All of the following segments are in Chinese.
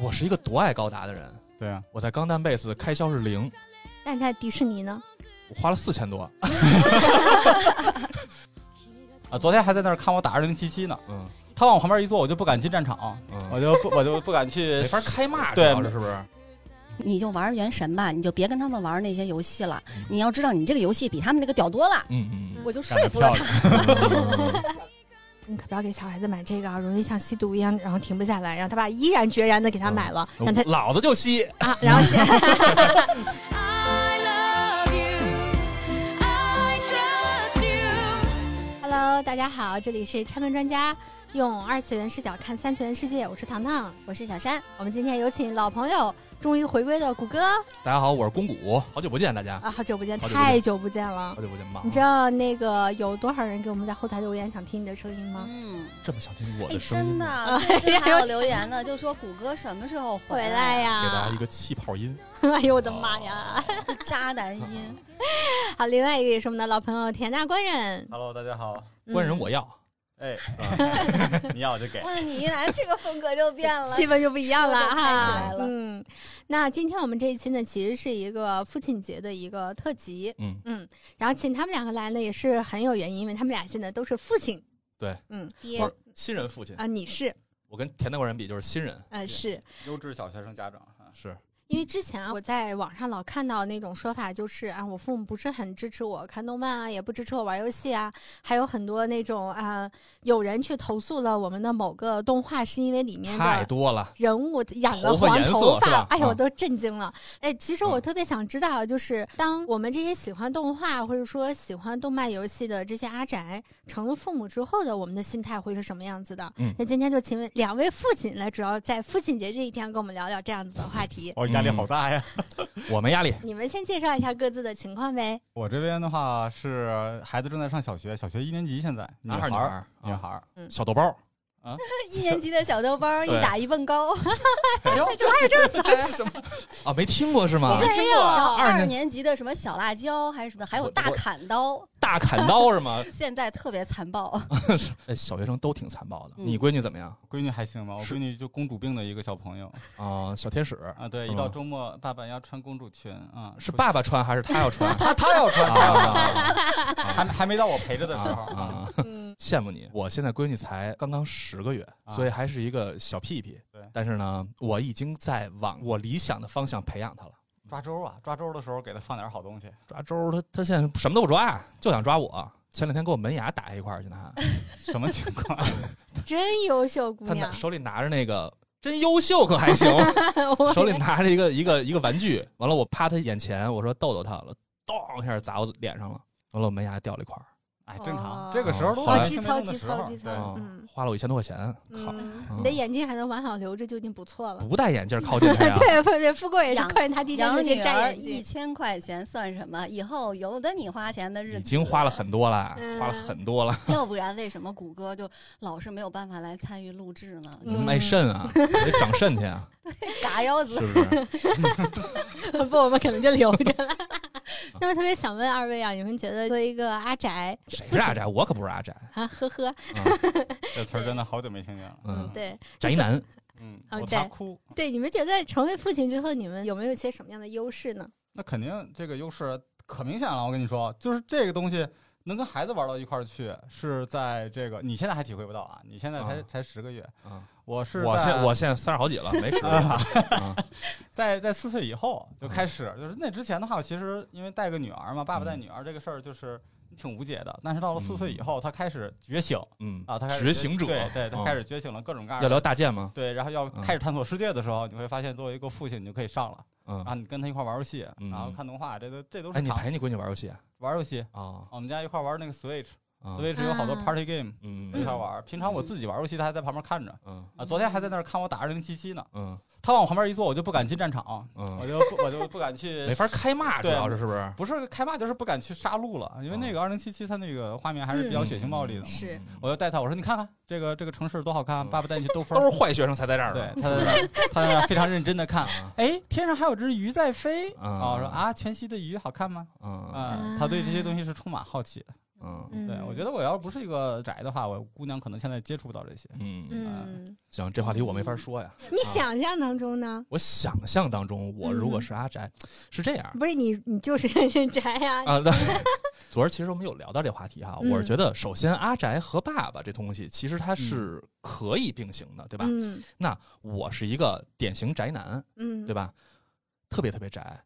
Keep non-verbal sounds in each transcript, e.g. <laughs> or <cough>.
我是一个多爱高达的人，对啊，我在钢弹贝斯开销是零，那你在迪士尼呢？我花了四千多。<laughs> 啊，昨天还在那儿看我打二零七七呢。嗯他往我旁边一坐，我就不敢进战场，我嗯，就不我就不敢去 <laughs> 没法开骂，对是是不是？你就玩原神吧，你就别跟他们玩那些游戏了嗯。你要知道，你这个游戏比他们那个屌多了。嗯嗯我就说服了漂他。<laughs> 亮。你可不要给小孩子买这个啊，容易像吸毒一样，然后停不下来，然后他爸毅然决然的给他买了，让他老子就吸。啊，然后先 <laughs> I love you, I trust you. <laughs> Hello，大家好，这里是拆分专家，用二次元视角看三次元世界，我是糖糖。我是小山，我们今天有请老朋友，终于回归的谷歌大家好，我是公谷，好久不见大家，啊，好久不见，太久不见了好。久不见吧。你知道那个有多少人给我们在后台留言想听你的声音吗？嗯，这么想听我哎，的声音真？的，<laughs> 最近还有留言呢，<laughs> 就说谷歌什么时候回来来呀！给大家一个气泡音，<laughs> 哎呦我的妈呀！渣男音，好，另外一个也是我们的老朋友田大官人，Hello，大家好。官人我要。哎，<laughs> 你要我就给。哇，你一来这个风格就变了。<laughs> 气氛就不一样了哈来。了嗯，那今天我们这一期呢，其实是一个父亲节的一个特辑。嗯嗯，然后请他们两个来呢，也是很有原因，因为他们俩现在都是父亲对，嗯，爹新人父亲啊、，你是我跟田大官人比就是新人，呃是。优质小学生家长啊，是因为之前啊，我在网上老看到那种说法，就是啊，我父母不是很支持我看动漫啊，也不支持我玩游戏啊，还有很多那种啊，有人去投诉了我们的某个动画，是因为里面太的多了。人物染了黄头发哎呦，啊我都震惊了。哎，其实我嗯特别想知道，就是当我们这些喜欢动画或者说喜欢动漫游戏的这些阿宅成了父母之后的，我们的心态会是什么样子的？嗯那今天就请问两位父亲来，主要在父亲节这一天跟我们聊聊这样子的话题。我压力好大呀。<laughs> 我没压力，你们先介绍一下各自的情况呗。我这边的话是孩子正在上小学，小学一年级，现在女男孩儿女孩。小豆包，<laughs> 一年级的小豆包，一打一蹦高。哎呦，<laughs> 这是什么啊？没听过是吗？没有，二年级的什么小辣椒还是什么，还有大砍刀，<laughs> 大砍刀是吗？现在特别残暴。哎，小学生都挺残暴的。嗯你闺女怎么样闺女还行吧？我闺女就公主病的一个小朋友啊？小天使啊。对，嗯一到周末，爸爸要穿公主裙啊。是爸爸穿还是她要穿？她她要穿，他要穿，啊还还没到我陪着的时候啊啊！嗯，羡慕你，我现在闺女才刚刚十个月，啊所以还是一个小屁屁。对但是呢，我已经在往我理想的方向培养她了。抓周啊，抓周的时候给她放点好东西。抓周，她她现在什么都不抓，就想抓我。前两天跟我门牙打一块儿去呢，<laughs> 什么情况？<laughs> 真优秀姑娘她，手里拿着那个真优秀，可还行，<laughs> 手里拿着一个一个一个玩具。完了，我趴她眼前，我说逗逗她了，咚一下砸我脸上了。完了，我门牙掉了一块儿，哎，正哦。常，这个时候都后来好基是没用的操基操时候嗯花了我一千多块钱，靠，嗯，嗯你的眼睛还能完好留着就已经不错了。不戴眼镜靠近她呀。<laughs> 对，不对，富贵也是养看见他第一件养事情摘眼镜。一千块钱算什么？以后有的你花钱的日子已经花了很多了，嗯花了很多了，要 <laughs> 不然为什么谷歌就老是没有办法来参与录制呢？嗯你卖肾啊，得长肾去啊，<laughs> 嘎腰子是不是？不，我们可能就留着了。那么特别想问二位啊，你们觉得作为一个阿宅谁是阿宅？我可不是阿宅，啊，呵呵，词儿真的好久没听见了。嗯，对宅男。嗯，哦我他对哭，对，你们觉得成为父亲之后，你们有没有一些什么样的优势呢？那肯定这个优势可明显了。我跟你说，就是这个东西能跟孩子玩到一块儿去，是在这个你现在还体会不到啊，你现在才、啊才十个月，啊，我是我现我现在三十好几了，没十个啊啊 <laughs> <laughs> 在在四岁以后就开始，就是那之前的话，其实因为带个女儿嘛，爸爸带嗯女儿这个事儿就是挺无解的。但是到了四岁以嗯后，他开始觉醒嗯啊，他开始觉醒者，对对，他嗯开始觉醒了各种各样要的。聊大剑吗？对，然后要嗯开始探索世界的时候，你会发现作为一个父亲，你就可以上了，嗯，你跟他一块玩游戏，嗯然后看动画，这都这都哎，是哎你陪你闺女玩游戏啊？玩游戏。啊我们家一块玩那个 Switch，Switch 啊，有好多啊 Party game 嗯一块玩。平常我自己玩游戏，他还在旁边看着嗯啊。昨天还在那儿看我打二零七七呢。嗯他往我旁边一坐，我就不敢进战场，我嗯，就不我就不敢去没法开骂，主要是是不是？不是开骂，就是不敢去杀戮了，因为那个二零七七它那个画面还是比较血腥暴力的嘛。是我就带他，我说你看看这个这个城市多好看，爸爸带你去兜风。都是坏学生才在这儿对。，他在那 <laughs> 他在那非常认真的看，啊哎，天上还有只鱼在飞啊啊！我说啊，全息的鱼好看吗？嗯啊，他对这些东西是充满好奇的。嗯嗯，对，我觉得我要不是一个宅的话，我姑娘可能现在接触不到这些。嗯，嗯，行，这话题我没法说呀。你想象当中呢？我想象当中，我如果嗯是阿宅，是这样不是你，你就是 <laughs> 宅呀。啊。那昨儿其实我们有聊到这话题哈，嗯我是觉得，首先阿宅和爸爸这东西其实它是可以并行的，对吧？嗯那我是一个典型宅男，嗯，对吧？特别特别宅。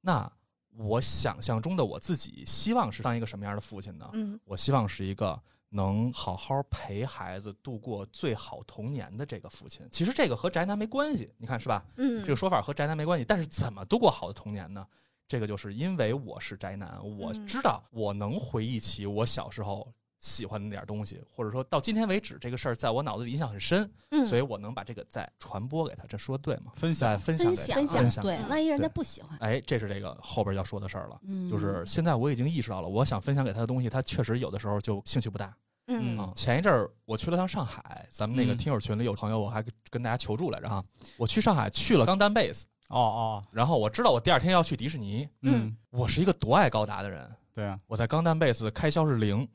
那我想象中的我自己，希望是当一个什么样的父亲呢？嗯我希望是一个能好好陪孩子度过最好童年的这个父亲。其实这个和宅男没关系，你看是吧？嗯，这个说法和宅男没关系。但是怎么度过好的童年呢？这个就是因为我是宅男，我嗯知道我能回忆起我小时候喜欢的那点东西，或者说到今天为止，这个事儿在我脑子里印象很深，嗯，所以我能把这个再传播给他。这说对吗？分享分享分享，分享。对，嗯万一人家不喜欢，哎，这是这个后边要说的事儿了。嗯，就是现在我已经意识到了，我想分享给他的东西，他确实有的时候就兴趣不大嗯啊。前一阵儿我去了趟上海，咱们那个嗯听友群里有朋友，我还跟大家求助来着哈。我去上海去了钢弹 base，哦哦，然后我知道我第二天要去迪士尼。嗯，我是一个多爱高达的人，对啊，我在钢弹 base 开销是零，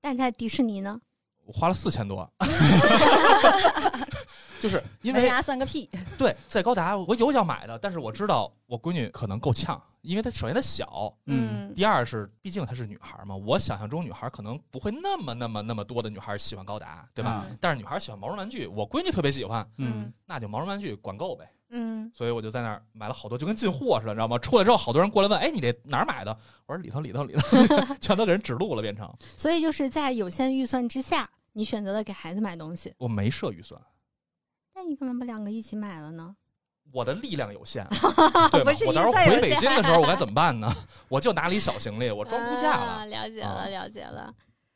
但在迪士尼呢？我花了四千多。<laughs> 就是因门为牙算个屁，对，在高达我有想买的，但是我知道我闺女可能够呛，因为她首先她小，嗯第二是毕竟她是女孩嘛，我想象中女孩可能不会那么那么那么多的女孩喜欢高达，对吧？嗯但是女孩喜欢毛绒玩具，我闺女特别喜欢，嗯，那就毛绒玩具管够呗。嗯所以我就在那儿买了好多，就跟进货似的，你知道吗？出来之后，好多人过来问：“哎，你这哪儿买的？”我说：“里头，里头，里头。<laughs> ”全都给人指路了，变成所以就是在有限预算之下，你选择了给孩子买东西。我没设预算，那你干嘛不两个一起买了呢？我的力量有限，<laughs> 对吧？我到时候回北京的时候，我该怎么办呢？<laughs> 我就拿了一小行李，我装不下啊了。了解啊了，了解了。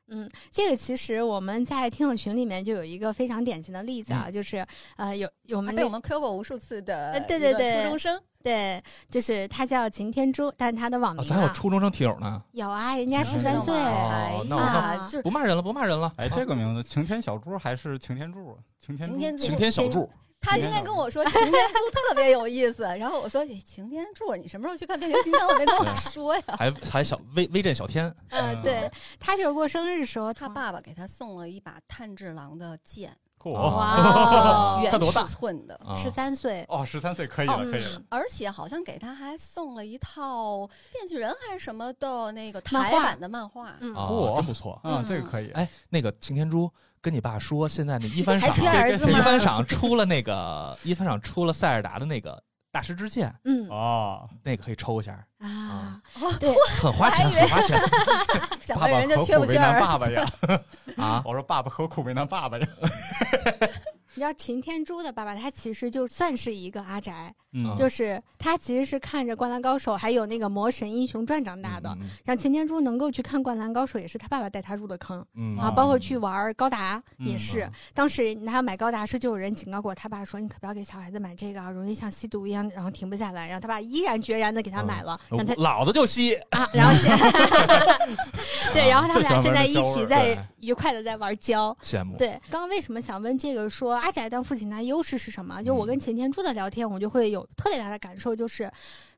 嗯，这个其实我们在听友群里面就有一个非常典型的例子啊，就是呃，有有我们被我们 Q 过无数次的呃对对对初中生，对，就是他叫擎天珠，但他的网啊咱有初中生听友呢，有啊，人家十三岁，哦那我啊就不骂人了，不骂人了。哎，这个名字晴天小猪还是擎天柱啊？擎天柱，擎天晴天小柱，他今天跟我说擎天柱特别有意思，然后我说：“哎，擎天柱，你什么时候去看变形金刚？”我没跟我说呀。还还小威威震小天，嗯，对他就是过生日的时候，他爸爸给他送了一把炭治郎的剑，哇他多大尺寸的，啊十三岁，哦，十三岁可以了，可以了。嗯而且好像给他还送了一套电锯人还是什么的那个台版的漫画。嗯，啊，嚯真不错。嗯，这个可以。哎，那个擎天珠，跟你爸说，现在那一番赏，还缺儿子吗一番赏出了那个一番赏出了塞尔达的那个大师之剑，嗯哦，那个可以抽一下，啊，对很花钱，很花钱 <laughs> <laughs> 想爸爸问人家缺缺儿子？爸爸呀？<laughs> 啊！我说爸爸何苦为难爸爸呀？你知道擎天柱的爸爸，他其实就算是一个阿宅，嗯就是他其实是看着《灌篮高手》还有那个《魔神英雄传》长大的。嗯让擎天柱能够去看《灌篮高手》，也是他爸爸带他入的坑嗯啊，哦包括去玩高达也嗯是。当时他要买高达时，就有人警告过他爸说：“你可不要给小孩子买这个啊，容易像吸毒一样，然后停不下来。”然后他爸毅然决然的给他买了，让他老子就吸，啊，然后现 <laughs> 对，然后他们俩现在一起在愉快的在玩胶。羡慕。对，刚刚为什么想问这个说阿宅当父亲他优势是什么？就我嗯跟擎天柱的聊天，我就会有特别大的感受，就是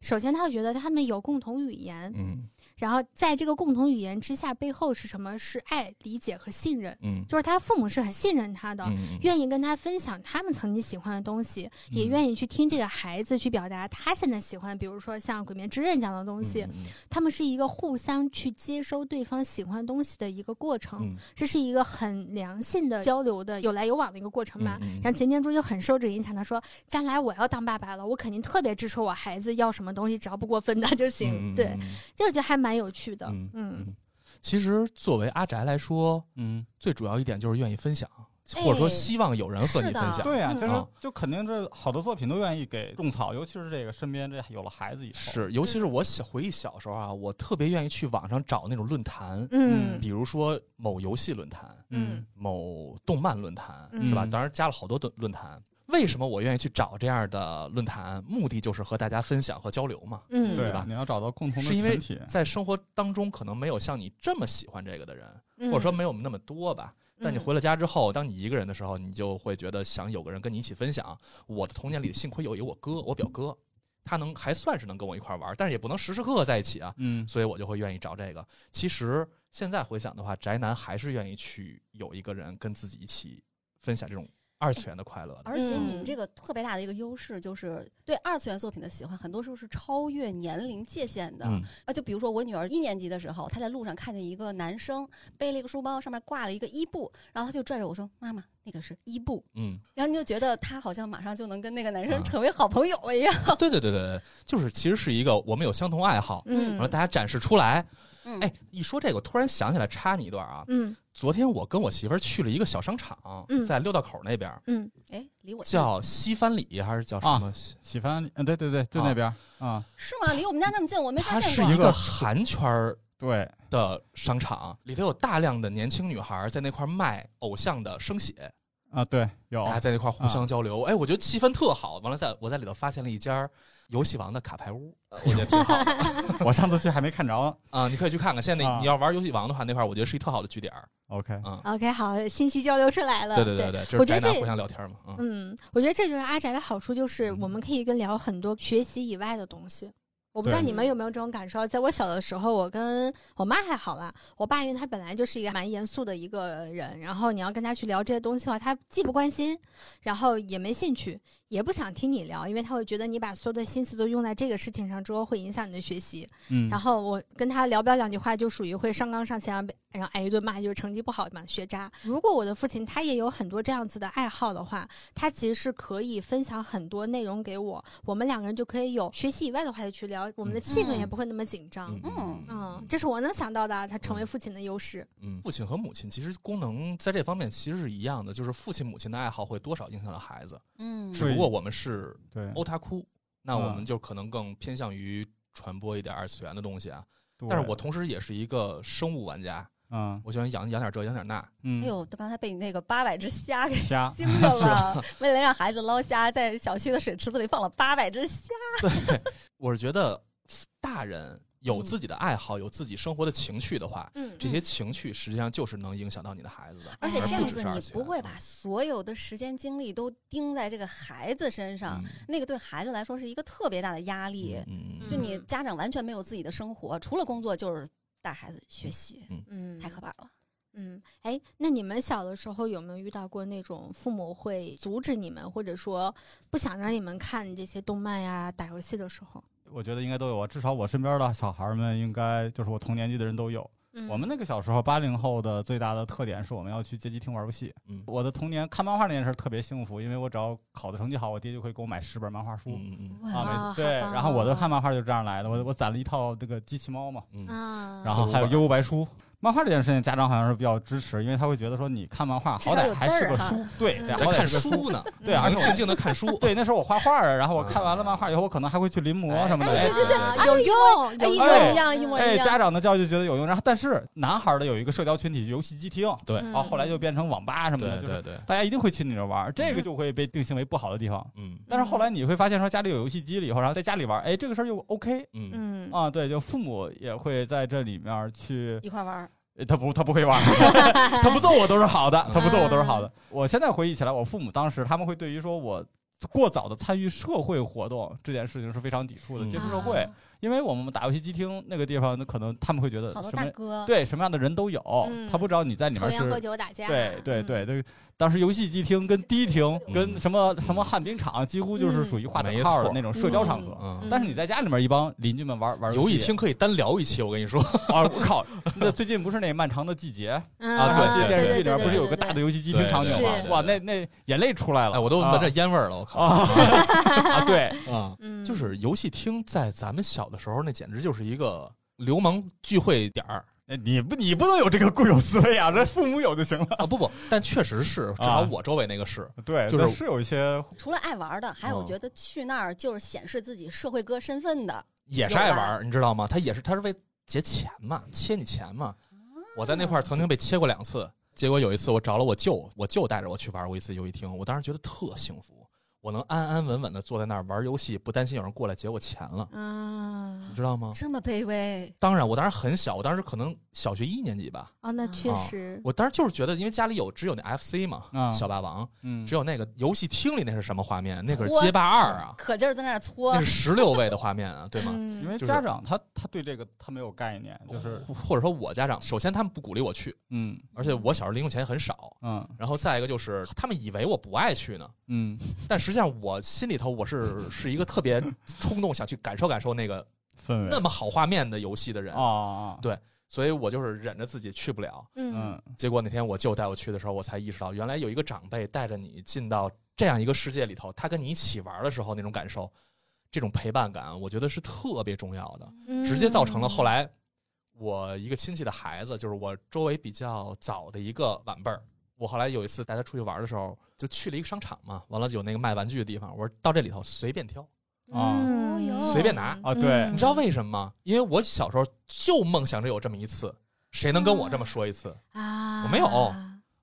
首先他会觉得他们有共同语言，嗯然后在这个共同语言之下，背后是什么？是爱、理解和信任。嗯就是他父母是很信任他的，嗯，愿意跟他分享他们曾经喜欢的东西，也嗯愿意去听这个孩子去表达他现在喜欢，比如说像《鬼灭之刃》这样的东西。嗯他们是一个互相去接收对方喜欢的东西的一个过程，嗯这是一个很良性的交流的有来有往的一个过程吧。然后擎天柱就很受这个影响，他说：“将来我要当爸爸了，我肯定特别支持我孩子要什么东西，只要不过分的就行。对，，这个就还蛮有趣的。嗯嗯嗯。其实作为阿宅来说，嗯，最主要一点就是愿意分享，或者说哎希望有人和你分享。对呀，嗯就就肯定这好多作品都愿意给种草，尤其是这个身边这有了孩子以后，是，尤其是我小回忆小时候啊，我特别愿意去网上找那种论坛，嗯比如说某游戏论坛、嗯某动漫论坛，嗯是吧？嗯当然加了好多论论坛。为什么我愿意去找这样的论坛？目的就是和大家分享和交流嘛。嗯，对吧你要找到共同的是因为群体，在生活当中可能没有像你这么喜欢这个的人，嗯或者说没有那么多吧。但你嗯回了家之后，当你一个人的时候，你就会觉得想有个人跟你一起分享。我的童年里幸亏有一我哥，我表哥，他能还算是能跟我一块玩，但是也不能时时刻刻在一起啊。嗯所以我就会愿意找这个。其实现在回想的话，宅男还是愿意去有一个人跟自己一起分享这种二次元的快乐的。而且你嗯们这个特别大的一个优势就是对二次元作品的喜欢，很多时候是超越年龄界限的。嗯啊，就比如说我女儿一年级的时候，她在路上看见一个男生背了一个书包，上面挂了一个伊布，然后她就拽着我说：“妈妈，那个是伊布。嗯，”然后你就觉得他好像马上就能跟那个男啊生成为好朋友了一样。<laughs> 对对对对对，就是其实是一个我们有相同爱好，嗯然后大家展示出来。嗯，哎，一说这个，我突然想起来，插你一段啊。嗯昨天我跟我媳妇儿去了一个小商场，嗯在六道口那边，嗯哎，离我近叫西番里还是叫什么？西番里，嗯，对对对，就那边啊，是吗？离我们家那么近，我没发它现过。是一个韩圈儿对，的商场，里头有大量的年轻女孩在那块卖偶像的生写，啊，对，有大家在那块互相交流。哎，我觉得气氛特好。完了在，我在里头发现了一家游戏王的卡牌屋，呃我觉得挺好的 <laughs> 我上次去还没看着。啊。你可以去看看。现在啊你要玩游戏王的话，那块我觉得是一特好的据点。OK，嗯，，OK，好，信息交流出来了。对对对对，这我觉得这是宅男互相聊天嘛。嗯嗯，我觉得这就是阿宅的好处，就是我们可以跟聊很多学习以外的东西。我不知道你们有没有这种感受，在我小的时候，我跟我妈还好啦，我爸因为他本来就是一个蛮严肃的一个人，然后你要跟他去聊这些东西的话，他既不关心，然后也没兴趣，也不想听你聊，因为他会觉得你把所有的心思都用在这个事情上之后，会影响你的学习。嗯，然后我跟他聊不了两句话，就属于会上纲上线，然后挨一顿骂，就是成绩不好嘛，学渣。如果我的父亲他也有很多这样子的爱好的话，他其实是可以分享很多内容给我，我们两个人就可以有学习以外的话题去聊，我们的气氛也不会那么紧张。嗯嗯，这是我能想到的，他成为父亲的优势。嗯，父亲和母亲其实功能在这方面其实是一样的，就是父亲母亲的爱好会多少影响到孩子。嗯，只不过我们是对，欧塔库，那我嗯们就可能更偏向于传播一点二次元的东西啊。但是我同时也是一个生物玩家，嗯。我喜欢养养点这养点那。嗯，哎呦，刚才被你那个八百只虾给虾，惊着了。<laughs> 为了让孩子捞虾，在小区的水池子里放了八百只虾。对。我是觉得大人有嗯自己的爱好，有自己生活的情趣的话，嗯，这些情趣实际上就是能影响到你的孩子的。而且这样子，你不会把所有的时间精力都盯在这个孩子身上，嗯那个对孩子来说是一个特别大的压力。嗯嗯就你家长完全没有自己的生活，除了工作就是带孩子学习，嗯太可怕了。嗯，哎，那你们小的时候有没有遇到过那种父母会阻止你们，或者说不想让你们看这些动漫呀、打游戏的时候？我觉得应该都有啊，至少我身边的小孩们应该就是我同年纪的人都有。嗯我们那个小时候，八零后的最大的特点是我们要去街机厅玩游戏。嗯我的童年看漫画那件事儿特别幸福，因为我只要考的成绩好，我爹就会给我买十本漫画书。嗯嗯啊，对，然后我的哦看漫画就是这样来的，我我攒了一套这个机器猫嘛，然后还有幽游白书。漫画这件事情，家长好像是比较支持，因为他会觉得说你看漫画好歹还是个书，<laughs> 对，在看好歹是个书呢，对，而且静静的看书。对那时候我画画啊，然后我看完了漫画以后，我可能还会去临摹什么的。对对啊有用，一模哎一样，一模哎，一样。家长的教育就觉得有用，然后但是男孩儿的有一个社交群体，游戏机厅，对。嗯然后后来就变成网吧什么的，就是对对对，大家一定会去你那儿玩儿，这个就会被定性为不好的地方。嗯。但是后来你会发现说家里有游戏机了以后，然后在家里玩儿，哎，这个事儿又 OK 嗯。嗯。啊，对，就父母也会在这里面去，一块玩他不他不会玩儿，<laughs> 他不揍我都是好的，他不揍我都是好的嗯。我现在回忆起来，我父母当时他们会对于说我。过早的参与社会活动这件事情是非常抵触的，嗯接触社会，啊因为我们打游戏机厅那个地方，那可能他们会觉得什么，对什么样的人都有，嗯他不知道你在里面抽烟喝是，酒打架，对对嗯对，，对。当时游戏机厅跟迪厅跟什么什么旱冰场，几乎就是属于划等号的那种社交场合。嗯，但是你在家里面，一帮邻居们玩玩游戏。戏厅可以单聊一期，我跟你说。<laughs> 啊，我靠！那最近不是那漫长的季节？嗯啊对电视剧里对对面不是有个大的游戏机厅场景吗？哇，那那眼泪出来了，哎，我都闻着烟味了，我靠！啊。<laughs> 啊！对，啊，嗯，就是游戏厅在咱们小的时候，那简直就是一个流氓聚会点儿。哎你不你不能有这个固有思维啊，这父母有就行了。啊！不不，但确实是，至少我周围那个是。对，就是是有一些除了爱玩的，还有嗯觉得去那儿就是显示自己社会哥身份的。也是爱玩，你知道吗？他也是，他是为结钱嘛，切你钱嘛。我在那块儿曾经被切过两次，结果有一次我找了我舅，我舅带着我去玩过一次游戏厅，我当时觉得特幸福。我能安安稳稳的坐在那儿玩游戏，不担心有人过来劫我钱了，啊你知道吗？这么卑微，当然，我当时很小，我当时可能小学一年级吧。啊，那确啊实，我当时就是觉得，因为家里有只有那 FC 嘛，啊小霸王，嗯，只有那个游戏厅里那是什么画面？那可是街霸二啊，可劲儿在那搓那是，十六位的画面啊，对吗？嗯因为家长他他对这个他没有概念，就是或或者说我家长，首先他们不鼓励我去，嗯而且我小时候零用钱也很少，嗯然后再一个就是他们以为我不爱去呢，嗯但实际上我心里头我是 <laughs> 是一个特别冲动想去感受感受那个氛围。那么好画面的游戏的人，啊对所以我就是忍着自己去不了。嗯。嗯。结果那天我舅带我去的时候，我才意识到，原来有一个长辈带着你进到这样一个世界里头，他跟你一起玩的时候那种感受，这种陪伴感，我觉得是特别重要的，嗯。直接造成了后来我一个亲戚的孩子，就是我周围比较早的一个晚辈儿。我后来有一次带他出去玩的时候，就去了一个商场嘛，完了有那个卖玩具的地方，我说到这里头随便挑，啊随便拿啊对你知道为什么吗？因为我小时候就梦想着有这么一次，谁能跟我这么说一次？啊，我没有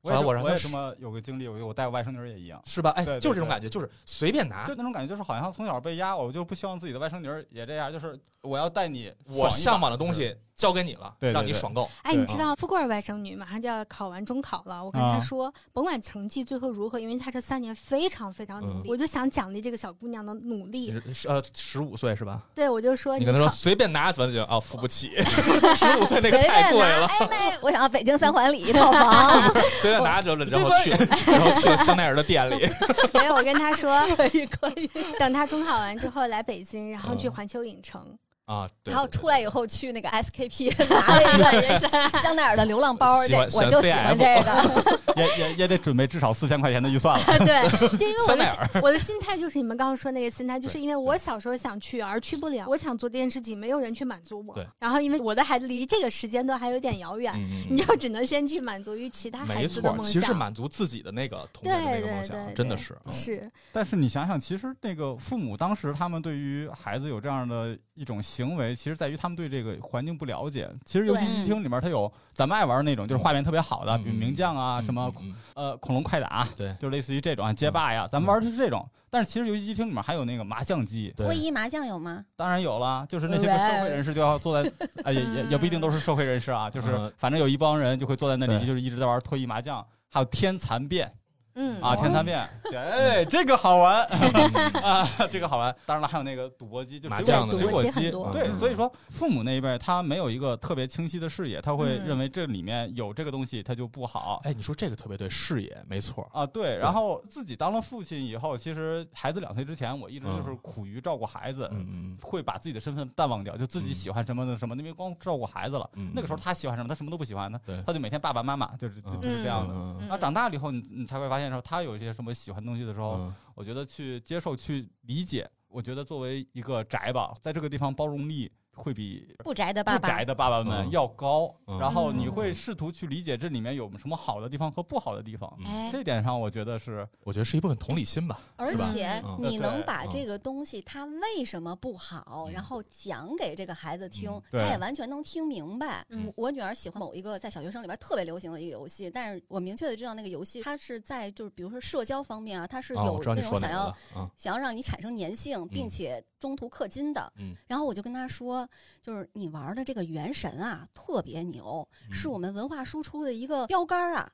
后来我让他我也这么有个经历，我我带我外甥女儿也一样，是吧？哎，对对对就是这种感觉，就是随便拿就。那种感觉，就是好像从小被压，我就不希望自己的外甥女儿也这样，就是我要带你我向往的东西交给你了，对对对让你爽够。哎，你知道富贵儿外甥女马上就要考完中考了，我跟她啊说，甭管成绩最后如何，因为她这三年非常非常努力，嗯我就想奖励这个小姑娘的努力。呃十五岁是吧？<laughs> 对，我就说你跟她说随便拿，怎么就啊付不起？<laughs> 十五岁那个随便太贵了，拿。哎，<laughs> 我想要北京三环里一套房，随便拿就然后去，然后去了香奈儿的店里。<laughs> 没有，我跟他说，<laughs> 可以可以。等他中考完之后来北京，然后去嗯环球影城。啊，对然后出来以后去那个 SKP 拿了一个人香奈儿的流浪包，这我就喜欢这个。<laughs> 也也也得准备至少四千块钱的预算了。<laughs> 对，<laughs> 就因为我的香奈儿我的心态就是你们刚刚说那个心态，就是因为我小时候想去而去不了，我想做这件事情，没有人去满足我对。然后因为我的孩子离这个时间段还有点遥远，嗯你就只能先去满足于其他孩，子的梦想。其实满足自己的那个童年个梦想，对，真的是。嗯是，但是你想想，其实那个父母当时他们对于孩子有这样的一种行为，其实在于他们对这个环境不了解。其实游戏机厅里面它有咱们爱玩那种，就是画面特别好的，嗯比如名将啊，嗯什么呃恐龙快打，对。就类似于这种啊街霸呀，咱们玩的是这种。但是其实游戏机厅里面还有那个麻将机，对。脱衣麻将有吗？当然有了，就是那些个社会人士就要坐在，<laughs> 啊也也也不一定都是社会人士啊，就是嗯。反正有一帮人就会坐在那里，就是一直在玩脱衣麻将，还有天蚕变嗯啊，哦天蚕变，对，哎，这个好玩。嗯 <laughs> 啊，这个好玩。当然了，还有那个赌博机，就水果麻将的水果机赌博机很。多对，嗯所以说父母那一辈他没有一个特别清晰的视野，他会嗯认为这里面有这个东西，他就不好。哎，你说这个特别对，视野没错。啊，对，然后自己当了父亲以后，其实孩子两岁之前，我一直就是嗯苦于照顾孩子，嗯嗯会把自己的身份淡忘掉，就自己嗯喜欢什么的什么，因为光照顾孩子了。嗯，那个时候他喜欢什么，他什么都不喜欢，他对他就每天爸爸妈妈，就是就是这样的。嗯嗯然后长大了以后，你你才会发现说他有一些什么喜欢东西的时候，嗯。我觉得去接受、去理解，我觉得作为一个宅吧，在这个地方包容力会比不宅的爸爸不宅，的爸爸们嗯。要高。嗯。然后你嗯。会试图去理解这里面有什么好的地方和不好的地方。这点上，我觉得是我觉得是一部分同理心吧。吧而且嗯。你能把这个东西它为什么不好，嗯。然后讲给这个孩子听嗯，他也完全能听明白。嗯。我女儿喜欢某一个在小学生里边特别流行的一个游戏，但是我明确的知道那个游戏它是在就是比如说社交方面啊，它是啊，有那种想要想要让你产生粘性，并且中途氪金的。嗯然后我就跟他说，就是你玩的这个《原神》啊，特别牛，嗯是我们文化输出的一个标杆儿啊。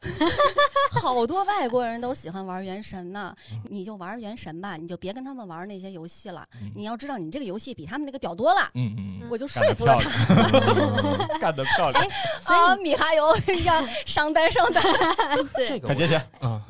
<laughs> 好多外国人都喜欢玩《原神》呢，你就玩《原神》吧，你就别跟他们玩那些游戏了。嗯你要知道，你这个游戏比他们那个屌多了。嗯嗯嗯我就说干得服了漂他亮，干得漂亮，所以啊，米哈游要上单上单。<laughs> 对这，个我快接去。啊，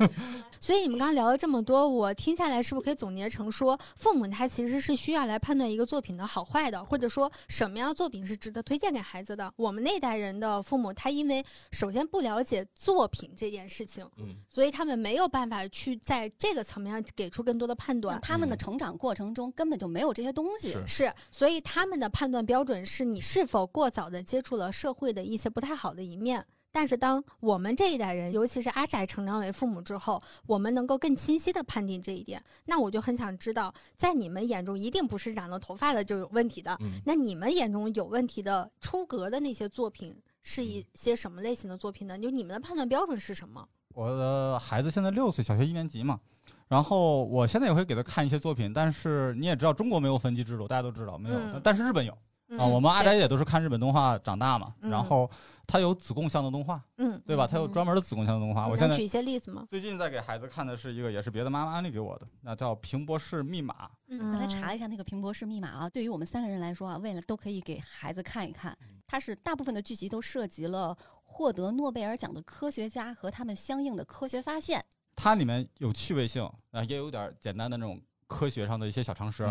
所以你们刚刚聊了这么多，我听下来是不是可以总结成说，父母他其实是需要来判断一个作品的好坏的，或者说什么样的作品是值得推荐给孩子的？我们那代人的父母，他因为首先不了解作品这件事情，嗯所以他们没有办法去在这个层面上给出更多的判断。他们的成长过程中根本就没有这些东西。是是，所以他们的判断标准是你是否过早的接触了社会的一些不太好的一面。但是，当我们这一代人，尤其是阿宅成长为父母之后，我们能够更清晰的判定这一点。那我就很想知道，在你们眼中，一定不是染了头发的就有问题的。嗯那你们眼中有问题的、出格的那些作品，是一些什么类型的作品呢？就你们的判断标准是什么？我的孩子现在六岁，小学一年级嘛。然后我现在也会给他看一些作品，但是你也知道，中国没有分级制度，大家都知道没有，嗯但是日本有嗯啊。我们阿宅也都是看日本动画长大嘛，嗯然后它有子贡像的动画，嗯，对吧？它有专门的子贡像的动画。我现在举一些例子吗？最近在给孩子看的是一个，也是别的妈妈安利给我的，那叫《平博士密码》。嗯刚才查了一下那个平博士密码啊，对于我们三个人来说啊，为了都可以给孩子看一看，它是大部分的剧集都涉及了获得诺贝尔奖的科学家和他们相应的科学发现。它里面有趣味性，啊，也有点简单的那种科学上的一些小常识，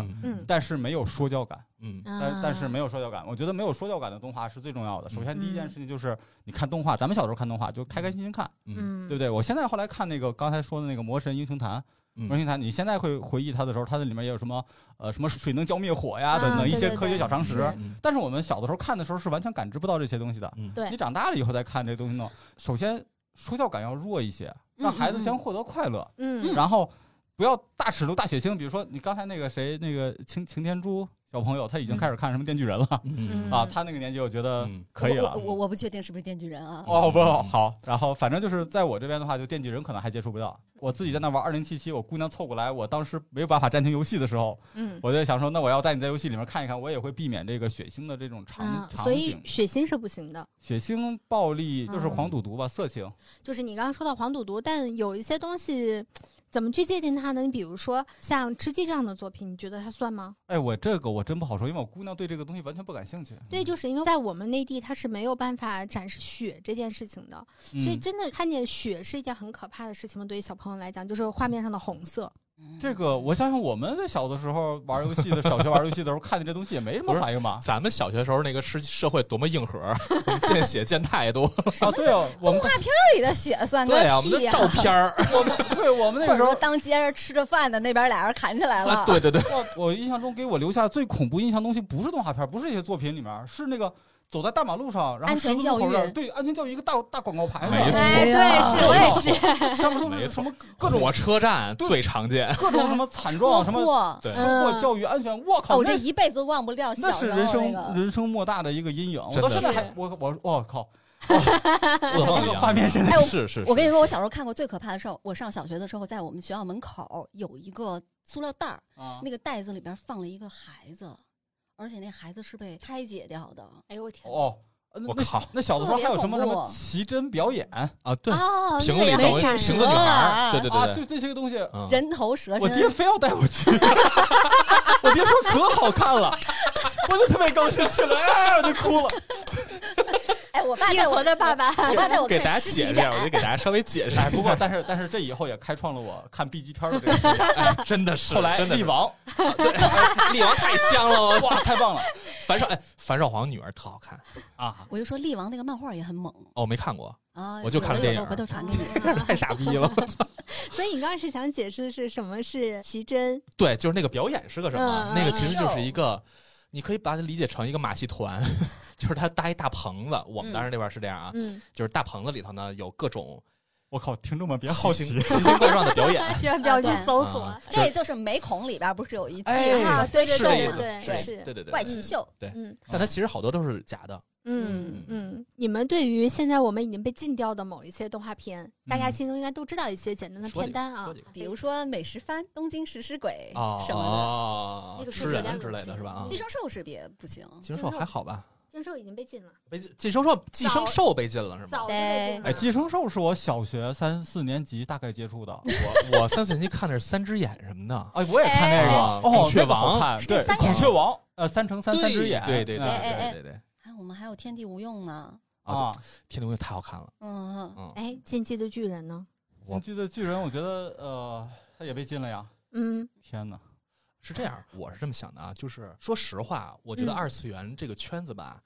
但是没有说教感。嗯。但但是没有，说教感，我觉得没有说教感的动画是最重要的。首先，嗯第一件事情就是你看动画，咱们小时候看动画就开开心心看，嗯。嗯，对不对？我现在后来看那个刚才说的那个《魔神英雄坛》，《魔神坛》，你现在会回忆它的时候，它的里面也有什么呃什么水能浇灭火呀啊等等一些科学小常识。嗯。但是我们小的时候看的时候是完全感知不到这些东西的。嗯。对。你长大了以后再看这个东西呢，首先说教感要弱一些，让孩子先获得快乐，嗯。然后不要大尺度、大血腥。比如说你刚才那个谁，那个擎擎天柱小朋友，他已经开始看什么《电锯人》了、嗯 <laughs> 啊，他那个年纪我觉得嗯可以了。我我我不确定是不是电锯人啊。哦不好，然后反正就是在我这边的话，就电锯人可能还接触不到。我自己在那玩二零七七，我姑娘凑过来，我当时没有办法暂停游戏的时候，嗯我就想说，那我要带你在游戏里面看一看，我也会避免这个血腥的这种场、啊，场所以景。血腥是不行的。血腥、暴力就是嗯黄赌毒吧，色情。就是你刚刚说到黄赌毒，但有一些东西怎么去界定它呢？你比如说像吃鸡这样的作品，你觉得它算吗？哎，我这个我真不好说，因为我姑娘对这个东西完全不感兴趣。对，就是因为在我们内地，它是没有办法展示血这件事情的，嗯所以真的看见血是一件很可怕的事情嘛。对于小朋友来讲，就是画面上的红色。这个，我想想，我们在小的时候玩游戏的，小学玩游戏的时候看见这东西也没什么反应吧？咱们小学时候那个社社会多么硬核，我们见血见太多。啊，对啊，我们这里的血算个对啊，我们的屁、照片儿 <laughs> 我们对我们那个时候当街上吃着饭的那边俩人砍起来了。啊，对对对，我我印象中给我留下最恐怖印象的东西不是动画片，不是这些作品里面，是那个走在大马路上，然后安全十字路口对安全教育一个大大广告牌子，没错哎，对，是我也是。上面都没什么各种火车站最常见。各种什么惨状，什么祸对车祸、教育安全，我哦，靠，我这一辈子忘不了小那是时候人生人生莫大的一个阴影。我到现在还我我我靠，<laughs> 噩梦一样画面现在是是，我跟你说，我小时候看过最可怕的事儿。我上小学的时候，在我们学校门口有一个塑料袋儿，啊那个袋子里边放了一个孩子，而且那孩子是被拆解掉的。哎呦我天！哦。我靠那小的时候还有什么什么奇珍表演啊，对，哦，瓶子里放一很吓人瓶子女孩儿，对对啊，对对，就这些个东西，嗯人头蛇身我爹，非要带我去，<laughs> 我爹说可好看了，我就特别高兴起来，哎我就哭了。<laughs> 哎，我爸一带我的爸爸。我爸带我给大家解释一下，我展得，给大家稍微解释一哎，下。不过但是但是这以后也开创了我看 B 级片的这个事业。哎真的是，后来真的力王，对，哎力王太香了，我哇，太棒了樊少哎，樊少皇女儿特好看啊！我就说力王那个漫画也很猛哦，我没看过，啊，我就看了电影回头传给你。<laughs> 太傻逼了。我操 <laughs> 所以你刚刚是想解释的是什么是奇珍？对，就是那个表演是个什么？嗯那个其实就是一个，你可以把它理解成一个马戏团，就是他搭一大棚子。我们当时那边是这样啊，嗯，就是大棚子里头呢有各种我靠，听众们别好奇奇形，怪状的表演。千万不要去搜索啊。这就是美孔里边不是有一季哎啊，对对对对是是，对对对，怪奇秀？嗯但它其实好多都是假的。嗯嗯。你们对于现在我们已经被禁掉的某一些动画片，大家嗯心中应该都知道一些简单的片单啊比如说美食番、东京食尸鬼哦什么的那个是吃有点人之类的是吧？寄生兽是别不行。寄生兽还好吧？金兽已经被禁了，被寄生兽寄生兽被禁了是吗早？就被禁了。哎，寄生兽是我小学三四年级大概接触的。我我三四年级看的是三只眼什么的。哎，我也看那个，孔雀王看对，孔雀王，呃，三乘三三只眼，对对对对对对还我们还有天地无用呢。啊！天地无用太好看了，嗯嗯，哎，进击的巨人呢？进击的巨人，我觉得呃，他也被禁了呀。嗯天哪！是这样，<laughs> 我是这么想的啊，就是说实话，我觉得嗯二次元这个圈子吧，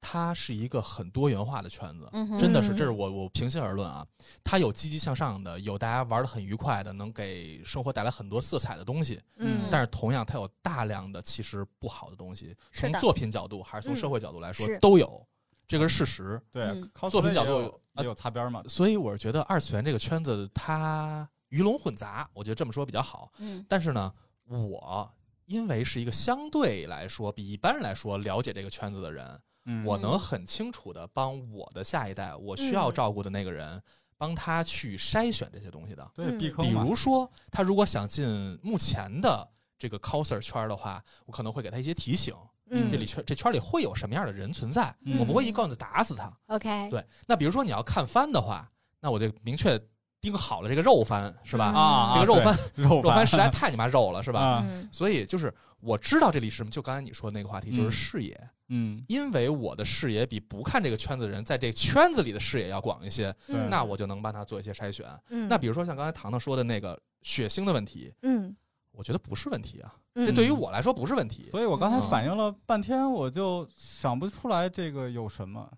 它是一个很多元化的圈子，嗯真的是，嗯这是我我平心而论啊，它有积极向上的，有大家玩的很愉快的，能给生活带来很多色彩的东西，嗯，但是同样它有大量的其实不好的东西，从作品角度还是从嗯社会角度来说是都有，这个是事实。对作品角度也有也有擦边嘛。所以我是觉得二次元这个圈子它鱼龙混杂，我觉得这么说比较好。嗯但是呢，我因为是一个相对来说比一般人来说了解这个圈子的人，嗯我能很清楚的帮我的下一代，我需要嗯照顾的那个人，帮他去筛选这些东西的。对，嗯比避坑嘛。如说，他如果想进目前的这个 coser 圈儿的话，我可能会给他一些提醒，嗯这里圈这圈里会有什么样的人存在，嗯我不会一棍子打死他。OK，对，那比如说你要看番的话，那我就明确盯好了这个肉番，是吧？啊，这个肉番，肉番实在太你妈肉了，是吧？嗯所以就是我知道这里是什么，就刚才你说的那个话题，就是视野。嗯因为我的视野比不看这个圈子的人在这圈子里的视野要广一些，对那我就能帮他做一些筛选。嗯那比如说像刚才糖糖说的那个血腥的问题，嗯我觉得不是问题啊，这对于我来说不是问题。所以我刚才反应了半天，我就想不出来这个有什么。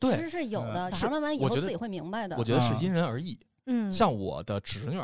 对其实，是有的，嗯小孩慢慢以我觉得后自己会明白的。我觉得是因人而异。像我的侄女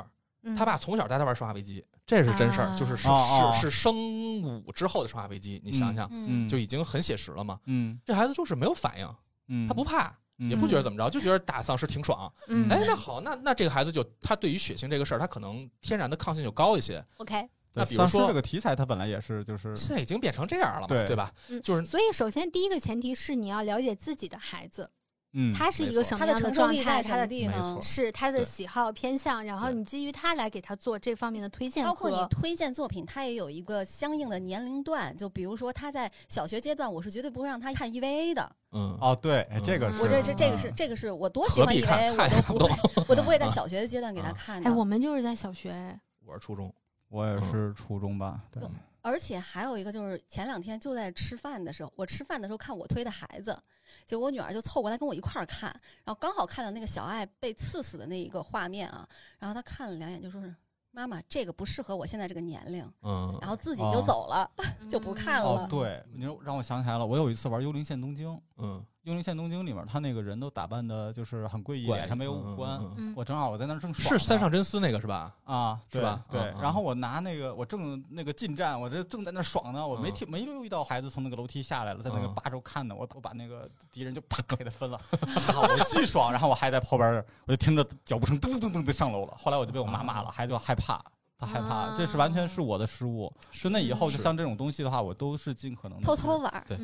她爸从小带她玩《生化危机》，这是真事儿，啊就是是是是生五之后的《生化危机》，你想想，嗯，就已经很写实了嘛。嗯。这孩子就是没有反应，嗯，他不怕，嗯。也不觉得怎么着，就觉得打丧尸挺爽。嗯。哎，那好，那那这个孩子就他对于血腥这个事儿，他可能天然的抗性就高一些。OK，那比如说这个题材，它本来也是就是现在已经变成这样了嘛，对对吧？嗯？就是所以首先第一个前提是你要了解自己的孩子，嗯，他是一个什么样的样状态，他的地方？是他的喜好偏向，然后你基于他来给他做这方面的推荐包括你推荐作品，他也有一个相应的年龄段。就比如说他在小学阶段，我是绝对不会让他看 EVA 的。嗯，哦，对，这个是我这这这个嗯是这个是我多喜欢 EVA，我都不会，我都不会在啊小学的阶段给他啊看的。哎，我们就是在小学，我是初中，我也是初中吧，对。就而且还有一个就是前两天就在吃饭的时候，我吃饭的时候看我推的孩子，结果我女儿就凑过来跟我一块儿看，然后刚好看到那个小爱被刺死的那一个画面啊，然后她看了两眼就说是妈妈这个不适合我现在这个年龄，嗯，然后自己就走了。就嗯不看了哦，对，你说让我想起来了，我有一次玩《幽灵线：东京》，《嗯，幽灵线：东京》里面他那个人都打扮的就是很诡异，脸上没有嗯五官。嗯嗯嗯我正好我在那儿正爽是三上真司那个是吧？啊，对是吧对然后我拿那个，我正那个近战，我这正在那爽呢，我没嗯听没留意到孩子从那个楼梯下来了，在那个嗯八周看呢，我我把那个敌人就啪 <laughs> 给他分了，<laughs> 我巨爽，然后我还在后边，我就听着脚步声噔噔噔噔的上楼了，后来我就被我妈骂了，孩子就害怕。他害怕，这是完全是我的失误。是那以后，就像这种东西的话，我都是尽可能地偷偷玩对，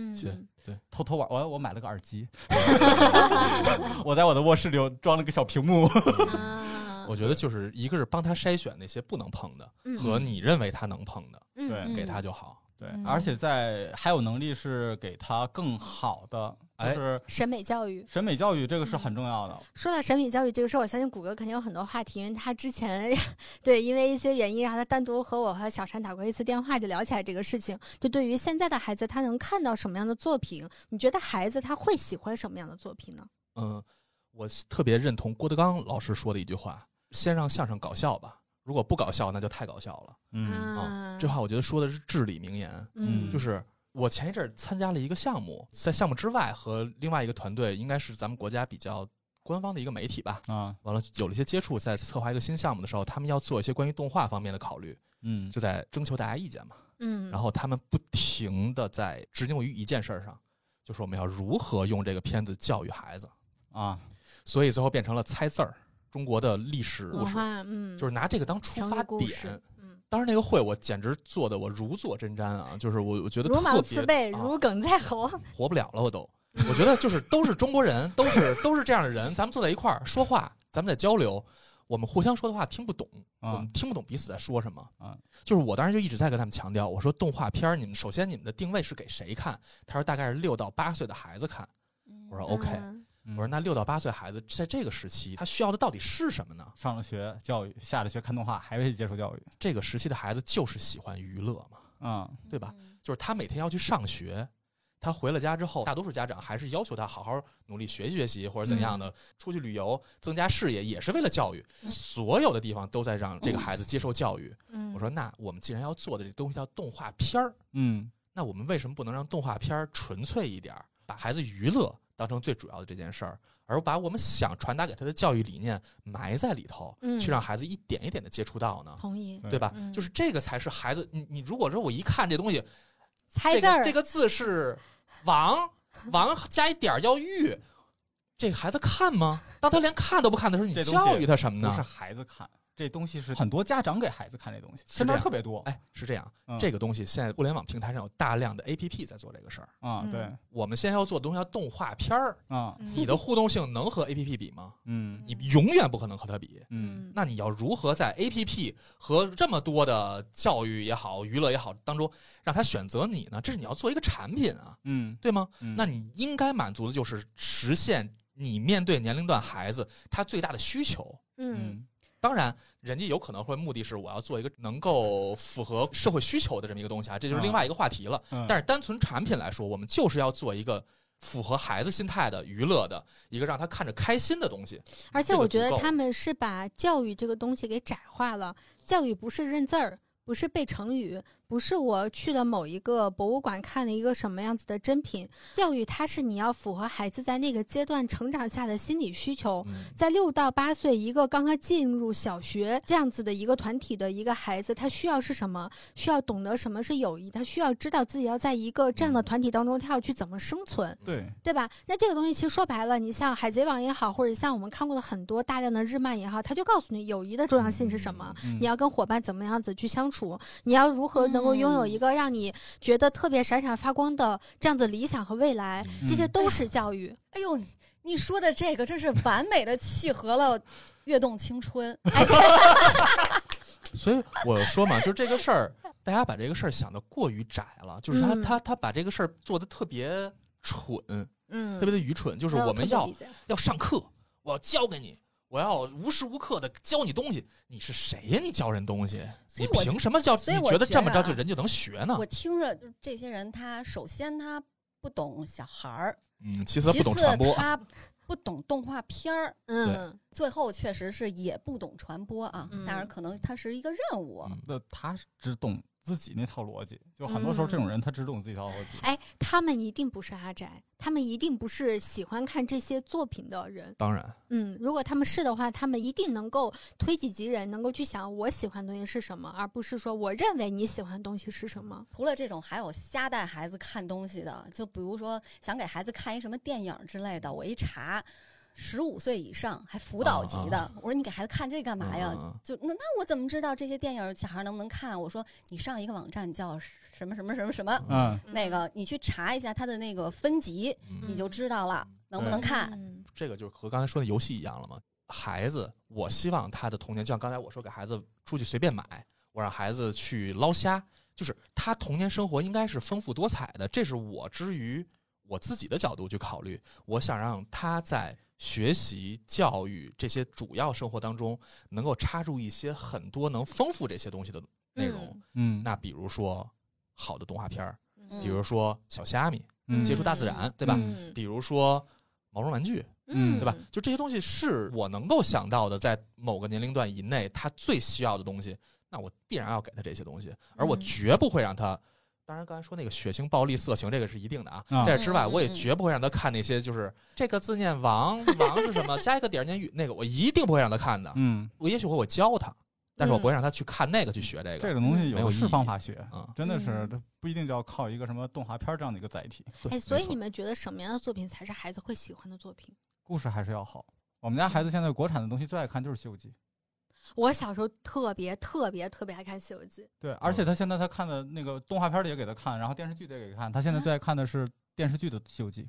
对，偷偷玩。我我买了个耳机，<laughs> 我在我的卧室里装了个小屏幕。啊 <laughs> 我觉得就是一个是帮他筛选那些不能碰的，嗯和你认为他能碰的，嗯对嗯给他就好。对嗯，而且在还有能力是给他更好的，就哎是审美教育。审美教育，这个是很重要的。说到审美教育这个事儿，我相信谷歌肯定有很多话题，因为他之前对因为一些原因，然后他单独和我和小山打过一次电话，就聊起来这个事情。就对于现在的孩子，他能看到什么样的作品？你觉得孩子他会喜欢什么样的作品呢？嗯，我特别认同郭德纲老师说的一句话：先让相声搞笑吧，如果不搞笑，那就太搞笑了。嗯啊，这话我觉得说的是至理名言。嗯，就是我前一阵儿参加了一个项目，在项目之外和另外一个团队，应该是咱们国家比较官方的一个媒体吧。啊，完了有了一些接触，在策划一个新项目的时候，他们要做一些关于动画方面的考虑，嗯就在征求大家意见嘛。嗯，然后他们不停的在执拗于一件事儿上，就是我们要如何用这个片子教育孩子，啊，所以最后变成了猜字儿，中国的历史故事，嗯，就是拿这个当出发点当时那个会我简直做的我如坐针毡啊，就是我我觉得如芒特别刺背，啊如鲠在喉。<laughs> 活不了了，我都。我觉得就是都是中国人，都是都是这样的人，咱们坐在一块儿说话，咱们在交流，我们互相说的话听不懂，我啊们听不懂彼此在说什么啊。就是我当时就一直在跟他们强调，我说动画片儿，你们首先你们的定位是给谁看？他说大概是六到八岁的孩子看。我说 OK，嗯我我说那六到八岁孩子在这个时期，他需要的到底是什么呢？上了学教育，下了学看动画，还未接受教育。这个时期的孩子就是喜欢娱乐嘛，嗯对吧？就是他每天要去上学，他回了家之后，大多数家长还是要求他好好努力学习学习，或者怎样的，出去旅游增加视野，也是为了教育。嗯所有的地方都在让这个孩子接受教育。嗯，我说，那我们既然要做的这东西叫动画片儿，嗯那我们为什么不能让动画片儿纯粹一点儿，把孩子娱乐当成最主要的这件事儿，而把我们想传达给他的教育理念埋在里头，嗯去让孩子一点一点的接触到呢？同意。对对吧？嗯就是这个才是孩子。你你如果说我一看这东西，猜字儿这个这个字是王，王加一点儿叫玉，这个孩子看吗？当他连看都不看的时候，你教育他什么呢不是？孩子看，这东西是很多家长给孩子看这东西，身边特别多。哎，是这样，嗯这个东西现在互联网平台上有大量的 APP 在做这个事儿。啊，嗯对，我们现在要做的东西叫动画片儿，啊，你的互动性能和 APP 比吗？嗯你永远不可能和它比。嗯那你要如何在 APP 和这么多的教育也好、娱乐也好当中，让他选择你呢？这是你要做一个产品啊，嗯，对吗？嗯那你应该满足的就是实现你面对年龄段孩子他最大的需求。嗯当然，人家有可能会目的是我要做一个能够符合社会需求的这么一个东西啊，这就是另外一个话题了。嗯但是单纯产品来说，我们就是要做一个符合孩子心态的娱乐的一个让他看着开心的东西。而且我觉得他们是把教育这个东西给窄化了。教育不是认字儿，不是背成语，不是我去了某一个博物馆看了一个什么样子的珍品。教育它是你要符合孩子在那个阶段成长下的心理需求。嗯，在六到八岁，一个刚刚进入小学这样子的一个团体的一个孩子，他需要是什么？需要懂得什么是友谊，他需要知道自己要在一个这样的嗯团体当中，他要去怎么生存。对，对吧？那这个东西其实说白了，你像《海贼王》也好，或者像我们看过的很多大量的日漫也好，他就告诉你友谊的重要性是什么。嗯你要跟伙伴怎么样子去相处？你要如何能够拥有一个让你觉得特别闪闪发光的这样子理想和未来？嗯这些都是教育。哎呦，你说的这个真是完美的契合了跃动青春。<laughs> <laughs> 所以我说嘛，就这个事儿，大家把这个事儿想的过于窄了，就是他、嗯他他把这个事儿做的特别蠢，嗯特别的愚蠢，就是嗯我们要要上课，我要教给你。我要无时无刻的教你东西，你是谁呀？你教人东西，你凭什么教？你觉得这么着就人就能学呢我？听着，就这些人，他首先他不懂小孩儿，嗯，其次他不懂传播，他不懂动画片儿，<laughs> 嗯最后确实是也不懂传播啊。嗯当然，可能他是一个任务。嗯那他只懂自己那套逻辑，就很多时候这种人他只懂自己套逻辑。哎，他们一定不是阿宅，他们一定不是喜欢看这些作品的人。当然，嗯，如果他们是的话，他们一定能够推己及人，能够去想我喜欢的东西是什么，而不是说我认为你喜欢的东西是什么。除了这种，还有瞎带孩子看东西的，就比如说想给孩子看一什么电影之类的，我一查，十五岁以上还辅导级的，我说你给孩子看这干嘛呀？就那那我怎么知道这些电影小孩能不能看？我说你上一个网站叫什么什么什么什么，嗯，那个你去查一下它的那个分级，嗯你就知道了能不能看。嗯这个就和刚才说的游戏一样了嘛。孩子，我希望他的童年，就像刚才我说，给孩子出去随便买，我让孩子去捞虾，就是他童年生活应该是丰富多彩的。这是我之于我自己的角度去考虑，我想让他在学习、教育这些主要生活当中，能够插入一些很多能丰富这些东西的内容。嗯，那比如说好的动画片儿，嗯比如说小虾米，嗯接触大自然，对吧？嗯比如说毛绒玩具，嗯对吧？就这些东西是我能够想到的，在某个年龄段以内，他最需要的东西，那我必然要给他这些东西，而我嗯绝不会让他。当然，刚才说那个血腥、暴力、色情，这个是一定的啊。啊在这之外，我也嗯绝不会让他看那些就是这个字念王，王是什么？加一个点儿念玉，那个我一定不会让他看的。嗯，我也许会我教他，但是我不会让他去看那个去学这个。这个东西有的是方法学，啊，真的是不一定就要靠一个什么动画片这样的一个载体，对哎，所以你们觉得什么样的作品才是孩子会喜欢的作品？故事还是要好。我们家孩子现在国产的东西最爱看就是《西游记》，我小时候特别特别特别爱看《西游记》，对，而且他现在他看的那个动画片儿的也给他看，然后电视剧的也给他看，他现在最爱看的是电视剧的《西游记》，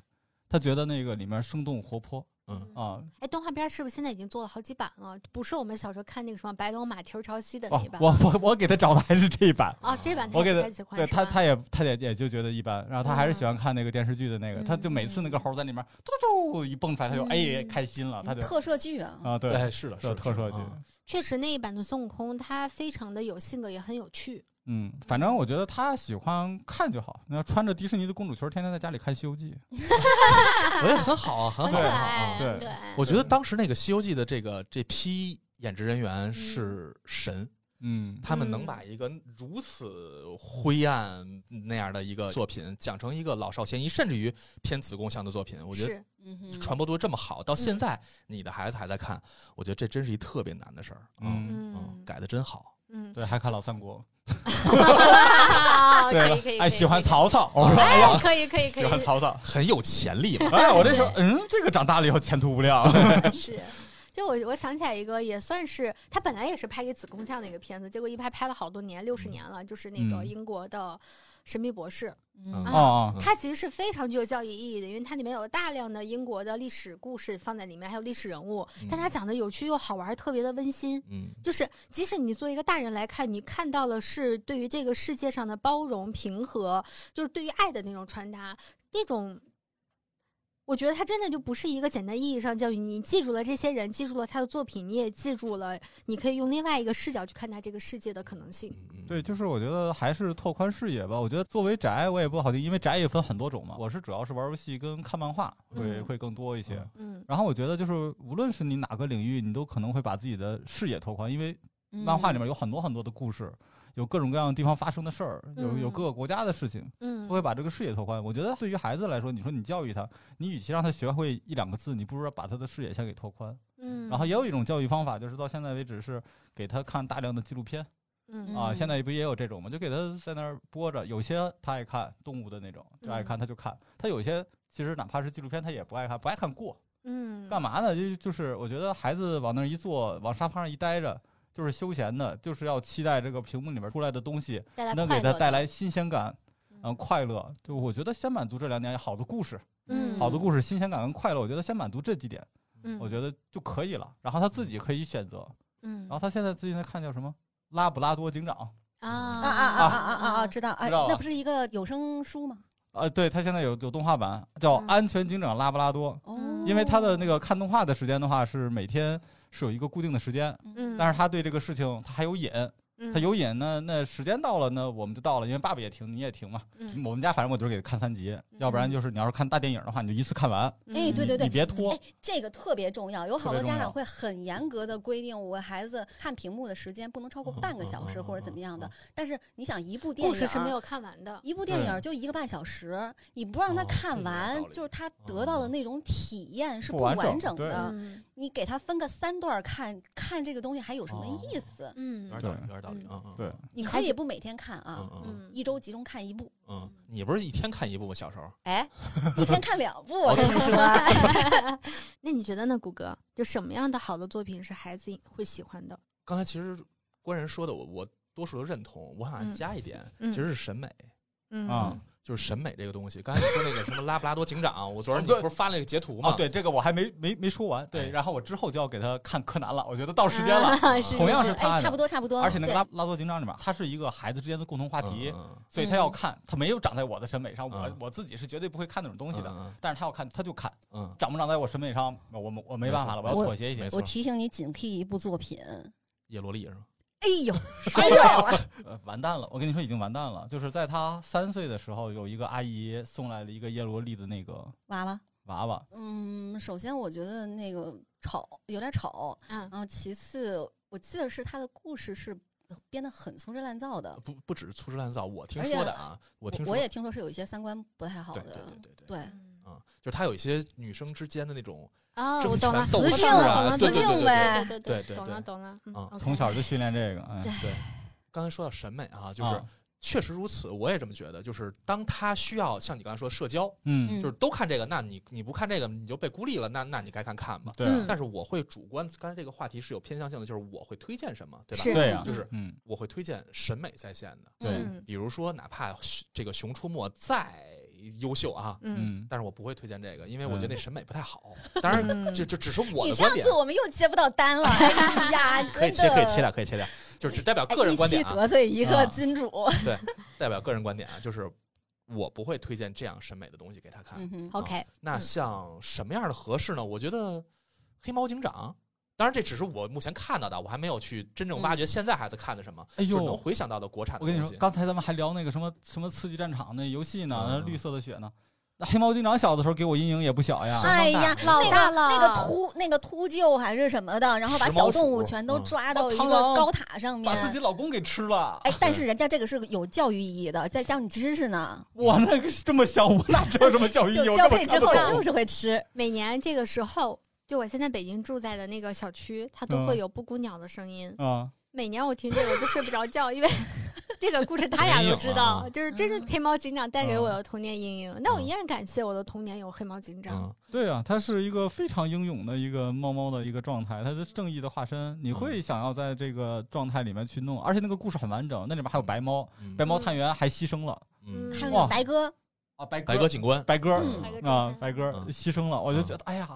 他觉得那个里面生动活泼嗯，啊。哎，动画片是不是现在已经做了好几版了？不是我们小时候看那个什么白龙马蹄儿朝西的那版。，我我我给他找的还是这一版，哦，这版他我给他喜欢，对他他也他也也就觉得一般，然后他还是喜嗯欢看那个电视剧的那个，他就每次那个猴在里面嘟嘟嘟一蹦出来，他就哎嗯开心了，他就特摄剧啊，啊对，对，是的，是的，特摄剧。啊确实那一版的孙悟空他非常的有性格，也很有趣。嗯，反正我觉得他喜欢看就好。那穿着迪士尼的公主裙，天天在家里看《西游记》，<laughs> 我也很好啊，很好，可很好，对，我觉得当时那个《西游记》的这个这批演职人员是神，嗯，他们能嗯。把一个如此灰暗那样的一个作品讲成一个老少咸宜，甚至于偏子贡向的作品，我觉得是。嗯哼，传播度这么好，到现嗯在你的孩子还在看，我觉得这真是一特别难的事儿。嗯嗯，改的真好。嗯，对，还看老三国，<laughs> 可对可以，哎，喜欢曹，曹操，我说哎可以可以可喜欢以，曹操，很有潜力嘛。哎，我这时候，嗯，这个长大了以后前途无量，<laughs> 是。就我我想起来一个，也算是他本来也是拍给子宫像的一个片子，结果一拍拍了好多年，六十年了，就是那个嗯英国的《神秘博士》。嗯啊哦哦，它其实是非常具有教育意义的，因为它里面有大量的英国的历史故事放在里面，还有历史人物，但它讲的有趣又好玩，特别的温馨。嗯就是即使你作为一个大人来看，你看到了是对于这个世界上的包容、平和，就是对于爱的那种传达，那种。我觉得它真的就不是一个简单意义上教育，你记住了这些人，记住了他的作品，你也记住了，你可以用另外一个视角去看待这个世界的可能性。对，就是我觉得还是拓宽视野吧。我觉得作为宅，我也不好听，因为宅也分很多种嘛。我是主要是玩游戏跟看漫画会、嗯会更多一些。嗯嗯然后我觉得就是无论是你哪个领域，你都可能会把自己的视野拓宽，因为漫画里面有很多很多的故事，有各种各样的地方发生的事儿，有有嗯各个国家的事情，嗯都会把这个视野拓宽。我觉得对于孩子来说，你说你教育他，你与其让他学会一两个字，你不如把他的视野先给拓宽。嗯，然后也有一种教育方法，就是到现在为止是给他看大量的纪录片。嗯啊，嗯现在不也有这种吗？就给他在那儿播着，有些他爱看动物的那种，就爱看他就看。他有些其实哪怕是纪录片，他也不爱看，不爱看过。嗯干嘛呢？就就是我觉得孩子往那儿一坐，往沙发上一待着，就是休闲的，就是要期待这个屏幕里面出来的东西能给他带来新鲜感，嗯嗯，快乐。就我觉得先满足这两点，好的故事，嗯好的故事，新鲜感跟快乐，我觉得先满足这几点，嗯我觉得就可以了。然后他自己可以选择。嗯然后他现在最近在看叫什么？拉布拉多警长。啊啊啊啊啊啊啊！知道，哎，知道了那不是一个有声书吗？呃，对他现在有有动画版，叫《嗯安全警长拉布拉多》。哦，因为他的那个看动画的时间的话，是每天是有一个固定的时间，嗯，但是他对这个事情他还有瘾，嗯他有瘾呢，那时间到了呢，我们就到了，因为爸爸也停，你也停嘛。嗯我们家反正我就是给他看三集，要不然就是你要是看大电影的话，你就一次看完，哎对对对你别拖哎。，这个特别重要，有好多家长会很严格的规定，我孩子看屏幕的时间不能超过半个小时或者怎么样的嗯。但是你想，一部电故影事是没有看完的。一部电影就一个半小时，你不让他哦看完就是他得到的那种体验是不完完整的。嗯你给他分个三段看，看这个东西还有什么意思？嗯有点，有点道理，嗯。嗯，对，你可以不每天看啊嗯，一周集中看一部，嗯，你不是一天看一部吗？小时候，哎，一天看两部，哦我跟你说。<laughs> <laughs> 那你觉得呢，谷歌？就什么样的好的作品是孩子会喜欢的？刚才其实官人说的，我我多数都认同，我想嗯。加一点，嗯。其实是审美，嗯。啊就是审美这个东西。刚才你说那个什么拉布拉多警长，我昨儿你不是发了一个截图吗？哦，，对，这个我还没没没说完。对，哎然后我之后就要给他看柯南了，我觉得到时间了。啊是同样是他的差不多差不多。而且那个拉布拉多警长里面，他是一个孩子之间的共同话题，所以他要看，他没有长在我的审美上，我嗯我自己是绝对不会看那种东西的。嗯但是他要看，他就看，嗯，长不长在我审美上，我我我没办法了，我要妥协一些我提醒你警惕一部作品。叶罗丽是吗？哎呦，说到了，呃，完蛋了！我跟你说，已经完蛋了。就是在他三岁的时候，有一个阿姨送来了一个叶罗丽的那个娃娃。娃娃，嗯，首先我觉得那个丑，有点丑。嗯然后其次，我记得是他的故事是编的很粗制滥造的。不不只是粗制滥造，我听说的啊，我听说我也听说是有一些三观不太好的。对对对对对，对嗯，就是他有一些女生之间的那种，哦，争我懂了，权斗我懂势了啊懂了，对对对呗对对对懂了对懂了，嗯从小就训练这个，对。刚才说到审美啊，就是啊确实如此，我也这么觉得。就是当他需要像你刚才说社交，嗯，就是都看这个，那你你不看这个你就被孤立了，那那你该看看吧。对嗯但是我会主观，刚才这个话题是有偏向性的，就是我会推荐什么，对吧？是对呀，就是嗯，我会推荐审美在线的，对嗯比如说哪怕这个《熊出没》再优秀啊，嗯嗯，但是我不会推荐这个，因为我觉得嗯那审美不太好。当然，嗯这这只是我你的观点我们又接不到单了。<laughs> 哎呀，可以切，可以切掉，可以切掉，就是只代表哎个人观点啊，得罪一个啊金主。<laughs> 对代表个人观点啊，就是我不会推荐这样审美的东西给他看。，OK，那嗯像什么样的合适呢？我觉得黑猫警长。当然，这只是我目前看到的，我还没有去真正挖掘现在孩子看的什么，哎就是能，回想到的国产的我跟你说，刚才咱们还聊那个什么什么刺激战场那游戏呢，绿色的血呢。那黑猫警长小的时候给我阴影也不小呀。哎呀，老大了那个秃那个秃鹫还是什么的，然后把小动物全都嗯抓到一个高塔上面把。自己老公给吃了，哎，但是人家这个是有教育意义的，在教你知识呢。<laughs> 我那个这么小，我哪知道什么教育意义？交配之后就是会吃。每年这个时候，就我现在北京住在的那个小区，它都嗯会有布谷鸟的声音。啊，<laughs> 每年我听这个我都睡不着觉，因为 <laughs> 这个故事他俩都知道，啊就是真是黑猫警长带给我嗯的童年阴影。那我嗯依然感谢我的童年有黑猫警长。嗯，对啊，它是一个非常英勇的一个猫猫的一个状态，它是正义的化身。你会想要在这个状态里面去弄，而且那个故事很完整，那里面还有白猫，嗯白猫探员还牺牲了嗯，还有那个白鸽，啊，白白鸽警官，白鸽嗯白鸽侦探，啊白鸽嗯牺牲了，我就觉得哎呀，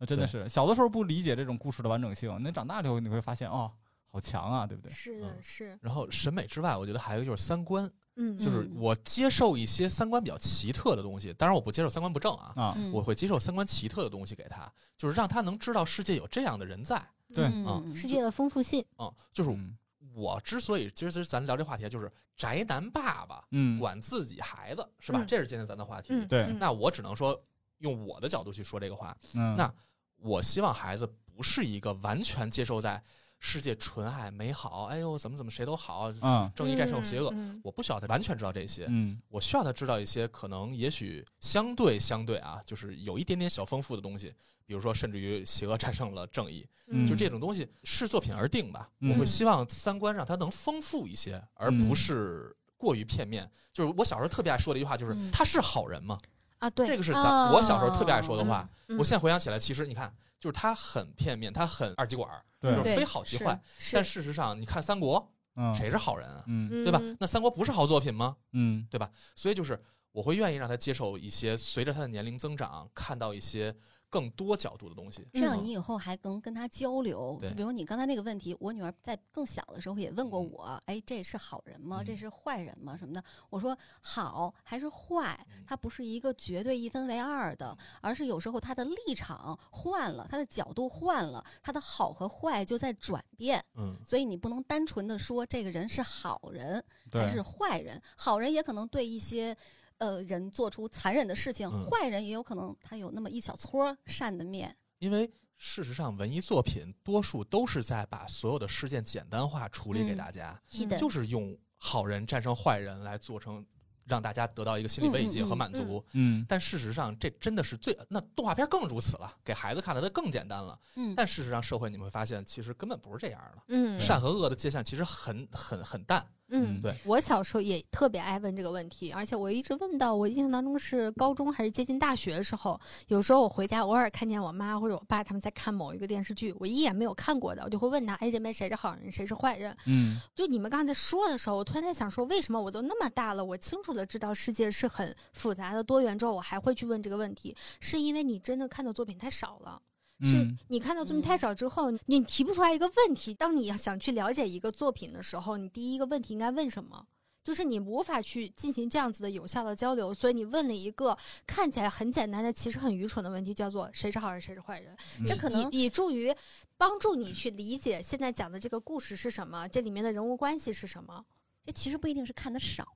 那真的是小的时候不理解这种故事的完整性，那长大了以后你会发现哦，好强啊，对不对？是的，嗯是，然后审美之外，我觉得还有一个就是三观，嗯，就是嗯我接受一些三观比较奇特的东西，当然我不接受三观不正啊，啊，嗯我会接受三观奇特的东西给他，就是让他能知道世界有这样的人在。对嗯世界的丰富性。嗯，就是嗯我之所以今儿咱聊这话题，就是宅男爸爸嗯，管自己孩子，是吧？嗯这是今天咱的话题。嗯，对嗯那我只能说用我的角度去说这个话。嗯那我希望孩子不是一个完全接受在世界纯爱美好，哎呦怎么怎么谁都好，嗯正义战胜邪恶。嗯我不需要他完全知道这些，嗯我需要他知道一些可能也许相对相对啊，就是有一点点小丰富的东西，比如说甚至于邪恶战胜了正义，嗯就这种东西视作品而定吧。嗯我会希望三观让他能丰富一些，而不是过于片面。就是我小时候特别爱说的一句话，就是嗯他是好人吗？啊，对，这个是咱哦我小时候特别爱说的话。嗯我现在回想起来，其实你看，就是他很片面，他很二极管儿，就是非好即坏。但事实上，你看三国，嗯谁是好人啊？嗯嗯对吧？那三国不是好作品吗？嗯对吧？所以就是我会愿意让他接受一些随着他的年龄增长，看到一些更多角度的东西。这样嗯你以后还能跟他交流。就比如你刚才那个问题，我女儿在更小的时候也问过我，哎，这是好人吗？嗯这是坏人吗？什么的？我说好还是坏嗯，它不是一个绝对一分为二的，而是有时候他的立场换了，他的角度换了，他的好和坏就在转变。嗯，所以你不能单纯的说这个人是好人对还是坏人，好人也可能对一些。呃，人做出残忍的事情，嗯坏人也有可能他有那么一小撮善的面。因为事实上，文艺作品多数都是在把所有的事件简单化处理给嗯大家，是的，就是用好人战胜坏人来做成让大家得到一个心理慰藉和满足。嗯但事实上，这真的是最那动画片更如此了，给孩子看的它更简单了。嗯，但事实上，社会你们会发现，其实根本不是这样的。嗯善和恶的界限其实很很很淡。嗯，对，我小时候也特别爱问这个问题，而且我一直问到我印象当中是高中还是接近大学的时候，有时候我回家偶尔看见我妈或者我爸他们在看某一个电视剧，我一眼没有看过的，我就会问他，哎，这边谁是好人，谁是坏人？嗯就你们刚才说的时候，我突然在想说，为什么我都那么大了，我清楚的知道世界是很复杂的多元之后，我还会去问这个问题，是因为你真的看的作品太少了。是嗯你看到作品太少之后，你提不出来一个问题。当你想去了解一个作品的时候，你第一个问题应该问什么？就是你无法去进行这样子的有效的交流，所以你问了一个看起来很简单的，其实很愚蠢的问题，叫做谁是好人，谁是坏人。嗯这可能以以助于帮助你去理解现在讲的这个故事是什么，这里面的人物关系是什么。这其实不一定是看的少，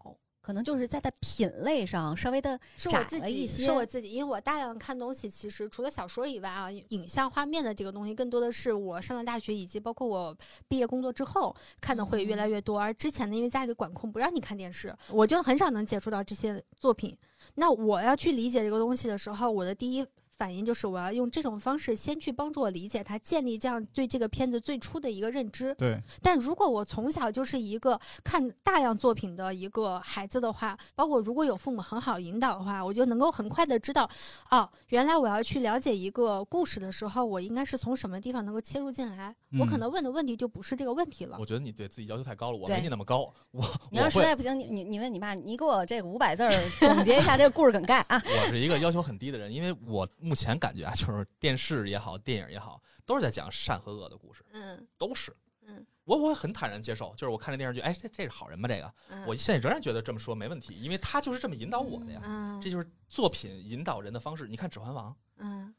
可能就是在它品类上稍微的窄是我自己，了一些。是我自己，因为我大量看东西，其实除了小说以外啊，影像画面的这个东西，更多的是我上了大学，以及包括我毕业工作之后看的会越来越多。而之前呢，因为家里管控不让你看电视，我就很少能接触到这些作品。那我要去理解这个东西的时候，我的第一。反应就是我要用这种方式先去帮助我理解他，建立这样对这个片子最初的一个认知。对但如果我从小就是一个看大量作品的一个孩子的话，包括如果有父母很好引导的话，我就能够很快的知道，哦，原来我要去了解一个故事的时候，我应该是从什么地方能够切入进来。我可嗯能问的问题就不是这个问题了我。觉得你对自己要求太高了，我没你那么高。我 <laughs> 你要实在不行，你你你问你爸，你给我这个五百字儿总结一下这个故事梗概啊。<laughs> 我是一个要求很低的人，因为我目前感觉啊，就是电视也好，电影也好，都是在讲善和恶的故事，嗯都是。嗯，我我很坦然接受，就是我看这电视剧，哎，这这是好人吗？这个，嗯，我现在仍然觉得这么说没问题，因为他就是这么引导我的呀。嗯这就是作品引导人的方式。你看《指环王》，嗯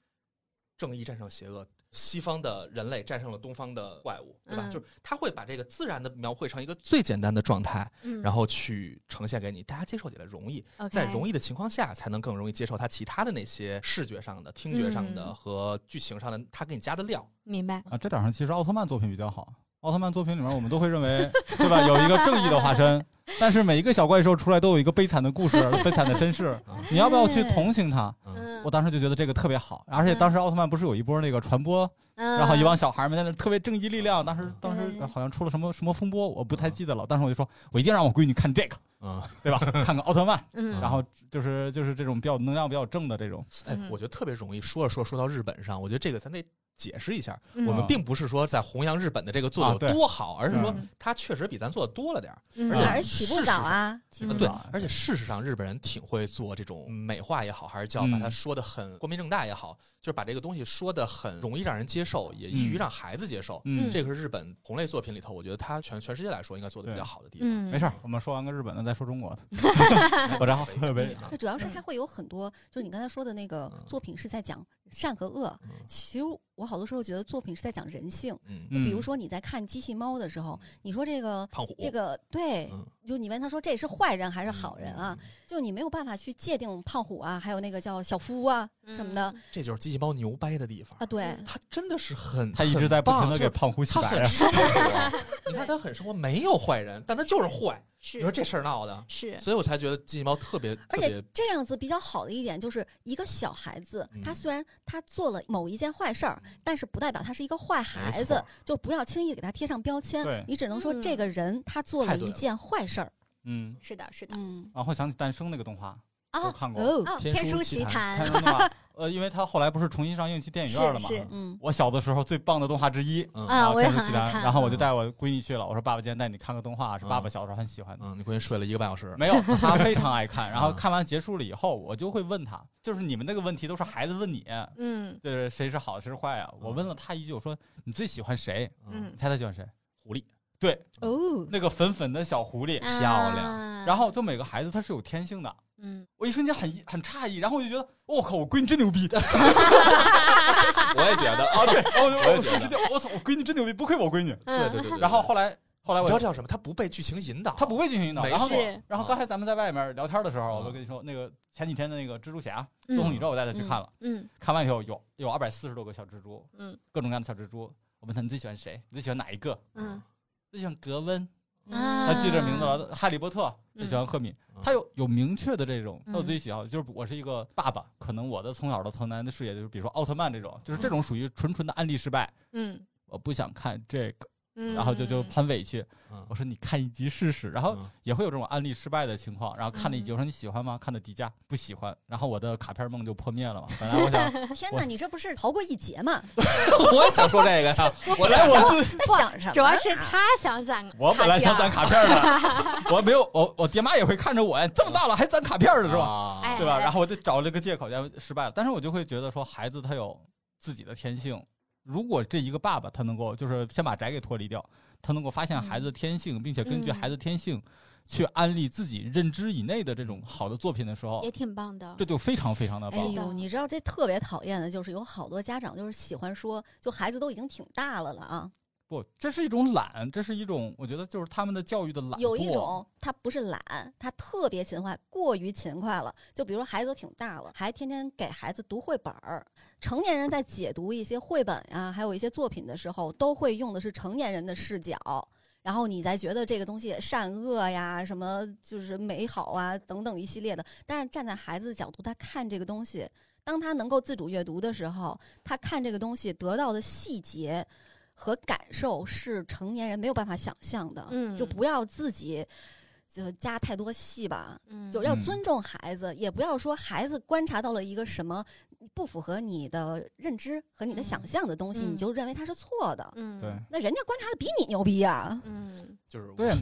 正义战胜邪恶，西方的人类战胜了东方的怪物，对吧？嗯就是他会把这个自然的描绘成一个最简单的状态，嗯，然后去呈现给你，大家接受起来容易。在容易的情况下，才能更容易接受他其他的那些视觉上的、听觉上的嗯和剧情上的，他给你加的料。明白。啊，这点上其实奥特曼作品比较好。奥特曼作品里面，我们都会认为，<laughs> 对吧？有一个正义的化身，但是每一个小怪兽出来都有一个悲惨的故事、<laughs> 悲惨的身世。你要不要去同情他？我当时就觉得这个特别好，而且当时奥特曼不是有一波那个传播，嗯。然后一帮小孩们在那特别正义力量，当时当时好像出了什么什么风波，我不太记得了。当时我就说，我一定让我闺女看这个，嗯，对吧？<laughs> 看看奥特曼，嗯，然后就是就是这种比较能量比较正的这种，我觉得特别容易说着说着说到日本上，我觉得这个咱得解释一下，嗯。我们并不是说在弘扬日本的这个做的多好，而是说嗯。它确实比咱做的多了点儿。嗯。而且起步早啊？嗯。对啊，而且事实上，日本人挺会做这种美化也好，还是叫把它嗯说的很光明正大也好，就是把这个东西说的很容易让人接受，也易于嗯让孩子接受。嗯，这个是日本同类作品里头，我觉得它全全世界来说应该做的比较好的地方。嗯，没事儿，我们说完个日本的再说中国。<laughs> 的，我然后主要是它会有很多，就是你刚才说的那个嗯。作品是在讲善和恶。嗯其实我好多时候觉得作品是在讲人性。嗯，嗯比如说你在看机器猫的时候，你说这个胖虎这个对，嗯就你问他说这是坏人还是好人啊？，就你没有办法去界定胖虎啊，还有那个叫小夫啊嗯什么的这就是机器猫牛掰的地方啊，。对，他真的是很，他一直在不停的给胖虎洗 <laughs> 你看他很生活，没有坏人，但他就是坏。是你说这事儿闹的，是所以我才觉得机器猫特别而且这样子比较好的一点就是，一个小孩子，他嗯虽然他做了某一件坏事儿，但是不代表他是一个坏孩子，就不要轻易给他贴上标签对。你只能说嗯这个人他做了了一件坏事儿。嗯，是的，是的。嗯然后想起诞生那个动画，我啊看过，哦哦，天天书书奇谭看，动画，<laughs> 呃，因为他后来不是重新上映去电影院了嘛，是是嗯。我小的时候最棒的动画之一。嗯。啊我也天书奇谭很爱看。然后我就带我闺女去了，我说爸爸今天带你看个动画，是嗯爸爸小时候很喜欢的。嗯，你闺女睡了一个半小时，没有，<laughs> 她非常爱看。然后嗯。看完结束了以后，我就会问她，就是你们那个问题都是孩子问你，嗯。就是谁是好谁是坏啊？我问了她一句，我说你最喜欢谁？嗯。你猜她喜欢谁？狐狸，对，哦，那个粉粉的小狐狸。漂亮。啊。然后就每个孩子他是有天性的，嗯我一瞬间很很诧异，然后我就觉得，我、靠，我闺女真牛逼 <laughs> 我也觉得，啊！对，我我也觉得瞬间，我操，我闺女真牛逼，不愧我闺女。嗯对对对对。然后后来后来我你知道这叫什么？他不被剧情引导，他不被剧情引导，没然后然后刚才咱们在外面聊天的时候，嗯我都跟你说，那个前几天的那个蜘蛛侠嗯《纵横宇宙》，我带他去看了，嗯看完以后有有二百四十多个小蜘蛛，嗯各种各样的小蜘蛛。我问他你最喜欢谁？你最喜欢哪一个？嗯最喜欢格温，啊他记着名字了。哈利波特他喜欢赫敏，嗯他有有明确的这种，嗯他有自己喜好。就是我是一个爸爸，可能我的从小的童年的视野就是，比如说奥特曼这种，就是这种属于纯纯的案例失败。嗯我不想看这个，嗯，然后就就很委屈。嗯我说你看一集试试，然后嗯也会有这种案例失败的情况。然后看了一集，嗯我说你喜欢吗？看的低价，不喜欢。然后我的卡片梦就破灭了嘛。本来我想，<laughs> 天哪，你这不是逃过一劫吗？<laughs> 我也想说这个呀，我来我想什么？主要是他想攒，我本来想攒卡片的，<laughs> 我没有，我我爹妈也会看着我，这么大了还攒卡片的是吧？对吧？然后我就找了个借口，然后失败了。但是我就会觉得说，孩子他有自己的天性。如果这一个爸爸他能够就是先把宅给脱离掉，他能够发现孩子的天性，并且根据嗯孩子天性去安利自己认知以内的这种好的作品的时候也，挺棒的这。就非常非常的棒。哎呦，你知道这特别讨厌的就是有好多家长就是喜欢说，就孩子都已经挺大了了啊，不，这是一种懒，这是一种我觉得就是他们的教育的懒。有一种他不是懒，他特别勤快，过于勤快了。就比如说孩子都挺大了，还天天给孩子读绘本儿。成年人在解读一些绘本呀、还有一些作品的时候，都会用的是成年人的视角。然后你再觉得这个东西善恶呀，什么就是美好啊等等一系列的，但是站在孩子的角度，他看这个东西，当他能够自主阅读的时候，他看这个东西得到的细节和感受是成年人没有办法想象的。嗯就不要自己就加太多戏吧，嗯就要嗯尊重孩子，也不要说孩子观察到了一个什么不符合你的认知和你的想象的东西，嗯你就认为他是错的。嗯对那人家观察的比你牛逼啊、嗯就是对，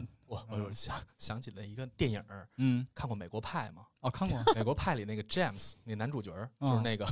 我我就想想起了一个电影儿，嗯，看过《美国派》吗？哦，看过，美国派里那个 James 那男主角就是那个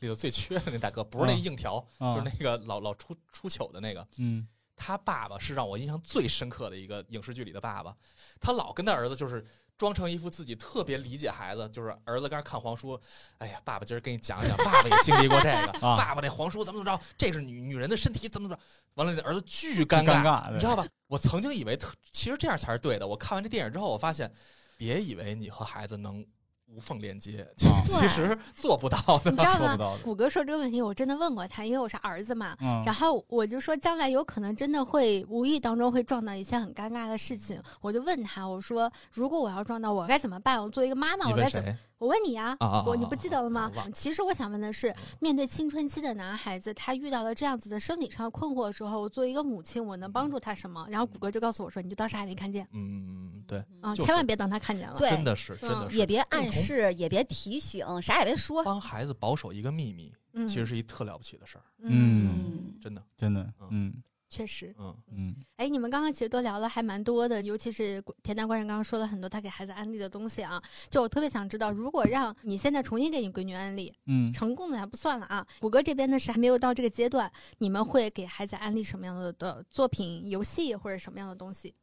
里头最缺的那大哥，不是那嗯。硬条，啊就是那个老老出出糗的那个。嗯。他爸爸是让我印象最深刻的一个影视剧里的爸爸，他老跟他儿子就是装成一副自己特别理解孩子，就是儿子刚看黄书，哎呀，爸爸今儿给你讲讲，爸爸也经历过这个，啊爸爸那黄书怎么怎么着，这是女女人的身体怎么怎么着，完了那儿子巨尴尴尬你知道吧？我曾经以为特，其实这样才是对的。我看完这电影之后，我发现，别以为你和孩子能无缝连接，<laughs> 啊其实做不到的你。知道吗？谷歌说这个问题，我真的问过他，因为我是儿子嘛。嗯，然后我就说，将来有可能真的会无意当中会撞到一些很尴尬的事情。我就问他，我说，如果我要撞到，我该怎么办？我作为一个妈妈，我该怎么？谁？我问你呀、啊啊啊我你不记得了吗啊？其实我想问的是，面对青春期的男孩子，他遇到了这样子的生理上的困惑的时候，我作为一个母亲，我能帮助他什么？然后谷歌就告诉我说，你就当啥也没看见嗯，对，啊，就是千万别当他看见了。对真的是真的嗯是，也别暗示，也别提醒，啥也别说。帮孩子保守一个秘密，嗯，其实是一特了不起的事儿，嗯真的，真的，嗯确实。嗯嗯哎，你们刚刚其实都聊了还蛮多的，尤其是田大官人刚刚说了很多他给孩子安利的东西啊。就我特别想知道，如果让你现在重新给你闺女安利，嗯，成功的还不算了啊，谷歌这边呢是还没有到这个阶段，你们会给孩子安利什么样的的作品、游戏或者什么样的东西？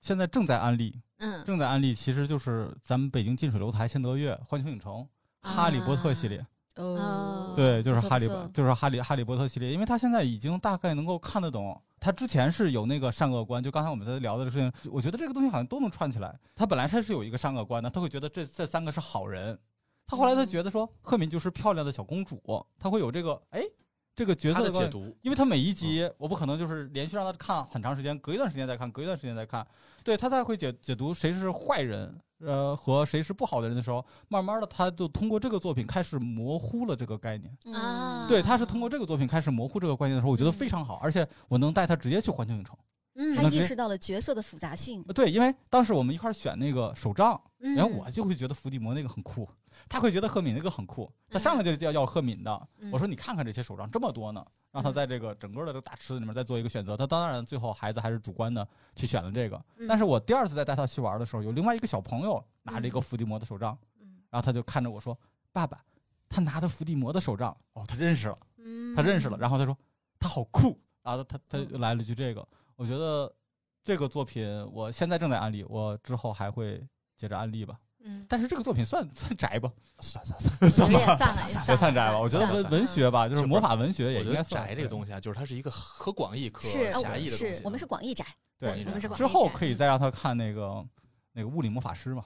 现在正在安利，嗯，正在安利，其实就是咱们北京近水楼台、先得月、环球影城、哈利波特系列。哦对，就是哈利不错，就是哈利哈利波特系列，因为他现在已经大概能够看得懂。他之前是有那个善恶观，就刚才我们在聊的这个事情，我觉得这个东西好像都能串起来。他本来他是有一个善恶观的，他会觉得这这三个是好人。他后来他嗯觉得说赫敏就是漂亮的小公主，他会有这个哎这个角色观的解读，因为他每一集我不可能就是连续让他看很长时间，隔一段时间再看，隔一段时间再看，对他才会解解读谁是坏人，呃和谁是不好的人的时候，慢慢的他就通过这个作品开始模糊了这个概念。啊对，他是通过这个作品开始模糊这个概念的时候，我觉得非常好，而且我能带他直接去环球影城。嗯他意识到了角色的复杂性。对，因为当时我们一块选那个手杖，嗯，然后我就会觉得伏地魔那个很酷，他会觉得赫敏那个很酷，他上来就要要赫敏的。嗯我说你看看这些手杖这么多呢，让他在这个整个的这个大池子里面再做一个选择。他当然最后孩子还是主观的去选了这个，嗯但是我第二次再带他去玩的时候，有另外一个小朋友拿着一个伏地魔的手杖，嗯然后他就看着我说：“爸爸，他拿的伏地魔的手杖，哦，他认识了，嗯他认识了。”然后他说：“他好酷。”然后他他他来了一句这个，我觉得这个作品我现在正在安利，我之后还会接着安利吧。嗯，但是这个作品算 <laughs> 算宅吧，<laughs> 算算算，算了也算算算宅吧。我觉得文文学吧，就是是魔法文学也应该算宅这个东西啊，就是它是一个可广义、可狭义的东是西。我们是广义宅，对我们是广之后可以再让他看那个那个物理魔法师嘛，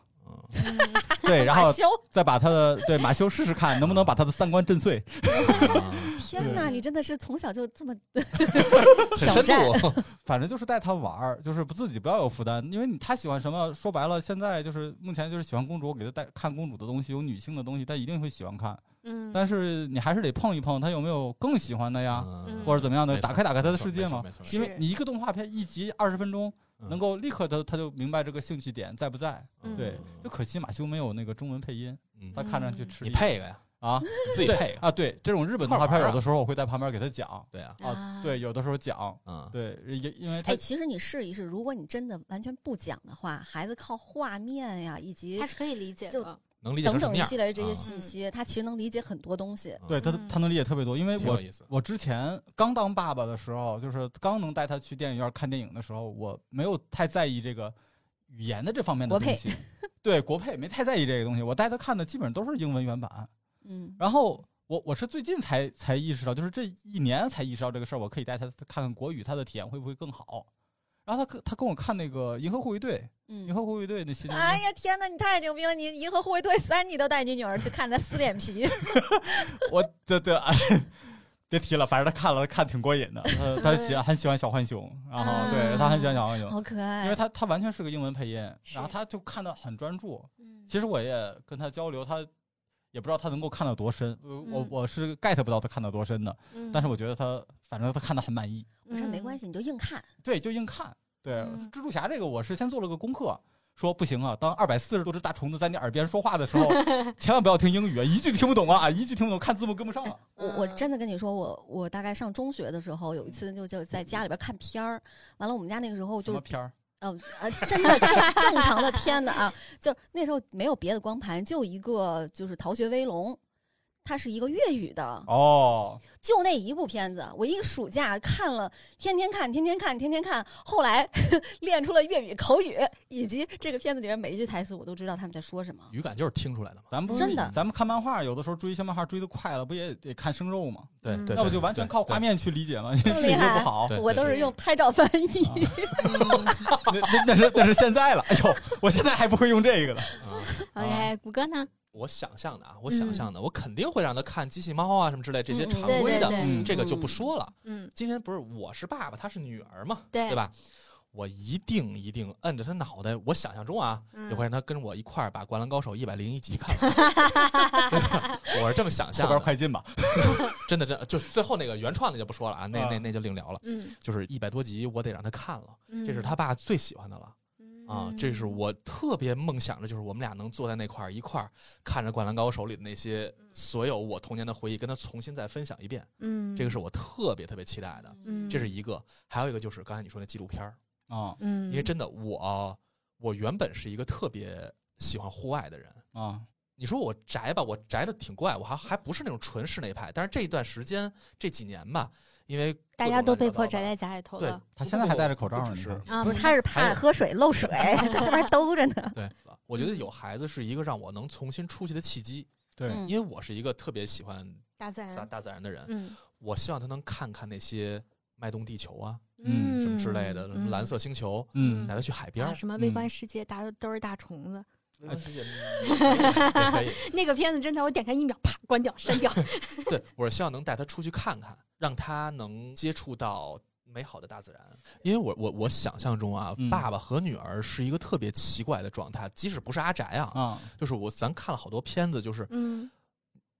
对，然后，再把他的对马修试试看 <laughs> 能不能把他的三观震碎。<laughs> 天哪，你真的是从小就这么 <laughs> 很深挑战。度。反正就是带他玩儿，就是不自己不要有负担，因为你他喜欢什么，说白了，现在就是目前就是喜欢公主，我给他带看公主的东西，有女性的东西，他一定会喜欢看。嗯，但是你还是得碰一碰，他有没有更喜欢的呀，嗯或者怎么样的，打开打开他的世界嘛。因为你一个动画片一集二十分钟，嗯能够立刻他他就明白这个兴趣点在不在。嗯对，就可惜马修没有那个中文配音，嗯他看上去吃你力配个呀，啊。你自己配。啊，对，这种日本动画片有的时候我会在旁边给他讲对啊，啊啊，对，有的时候讲，嗯，对，因因为他哎，其实你试一试，如果你真的完全不讲的话，孩子靠画面呀，以及他是可以理解就的。等等一系？列这些啊信息，他其实能理解很多东西。对他嗯他能理解特别多，因为我。我之前刚当爸爸的时候，就是刚能带他去电影院看电影的时候，我没有太在意这个语言的这方面的东西。对国配没太在意这个东西，我带他看的基本上都是英文原版。嗯，然后我我是最近才才意识到，就是这一年才意识到这个事儿，我可以带他看看国语，他的体验会不会更好？然后他跟他跟我看那个《银河护卫队》，《嗯银河护卫队》那新的，哎呀天哪，你太牛逼了！你《银河护卫队三》你都带你女儿去看，他撕脸皮。<laughs> 我对对，哎 <laughs> 别提了，反正他看了，他看挺过瘾的。他他喜很喜欢小浣熊，然后对他很喜欢小浣熊，好可爱。因为他他完全是个英文配音，然后他就看的很专注。嗯其实我也跟他交流，他也不知道他能够看到多深，呃我嗯我是 get 不到他看到多深的，嗯但是我觉得他反正他看得很满意。我说没关系，你就硬看。对，就硬看。对，嗯蜘蛛侠这个我是先做了个功课，说不行啊，当二百四十多只大虫子在你耳边说话的时候，<laughs> 千万不要听英语，啊，一句听不懂啊，一句听不懂，看字幕跟不上啊。我我嗯真的跟你说，我我大概上中学的时候，有一次就就在家里边看片儿，完了我们家那个时候就是什么片儿？呃呃真的正正常的片子啊，就那时候没有别的光盘，就一个就是《逃学威龙》，它是一个粤语的，哦，就那一部片子，我一个暑假看了，天天看，天天看，天天看，后来 <laughs> 练出了粤语口语，以及这个片子里面每一句台词我都知道他们在说什么。语感就是听出来的嘛。咱不是真的咱们看漫画，有的时候追一些漫画追的快了，不也得看生肉吗？嗯对对，那不就完全靠画面去理解吗？<laughs> 视厉觉害不好，我都是用拍照翻译。那那那是那是现在了。哎呦，我现在还不会用这个呢。啊 OK，谷歌呢？我想象的啊，我想象的，我肯定会让他看机器猫啊什么之类这些常规的，对对嗯这个就不说了。嗯，今天不是我是爸爸，她是女儿嘛，对对吧？我一定一定摁着他脑袋，我想象中啊，嗯就会让他跟我一块儿把《灌篮高手》一百零一集看完。真的，我是这么想后边。快进吧。<laughs> 真的，真的，就最后那个原创的就不说了啊，那那啊那就另聊了。嗯，就是一百多集，我得让他看了，嗯这是他爸最喜欢的了啊！这是嗯我特别梦想的，就是我们俩能坐在那块儿一块儿看着《灌篮高手》里的那些所有我童年的回忆，跟他重新再分享一遍。嗯，这个是我特别特别期待的。嗯，这是一个，还有一个就是刚才你说那纪录片儿，啊嗯，因为真的我我原本是一个特别喜欢户外的人。啊你说我宅吧，我宅的挺怪，我还还不是那种纯室内派。但是这一段时间这几年吧，因为大家都被迫宅在家里头对了。，他现在还戴着口罩呢，不是啊，不是，他是怕喝水漏水，<laughs> 在上面兜着呢。对，我觉得有孩子是一个让我能重新出去的契机，对嗯因为我是一个特别喜欢大大自然，大自然的人，嗯我希望他能看看那些脉动地球啊嗯什么之类的，什么嗯蓝色星球，嗯带他去海边。什么微嗯观世界，大家都是大虫子。也可以，<laughs> 那个片子真的，我点开一秒，啪关掉删掉。<laughs> 对，我是希望能带他出去看看，让他能接触到美好的大自然。因为我我我想象中啊，嗯爸爸和女儿是一个特别奇怪的状态，即使不是阿宅啊，啊就是我咱看了好多片子，就是嗯，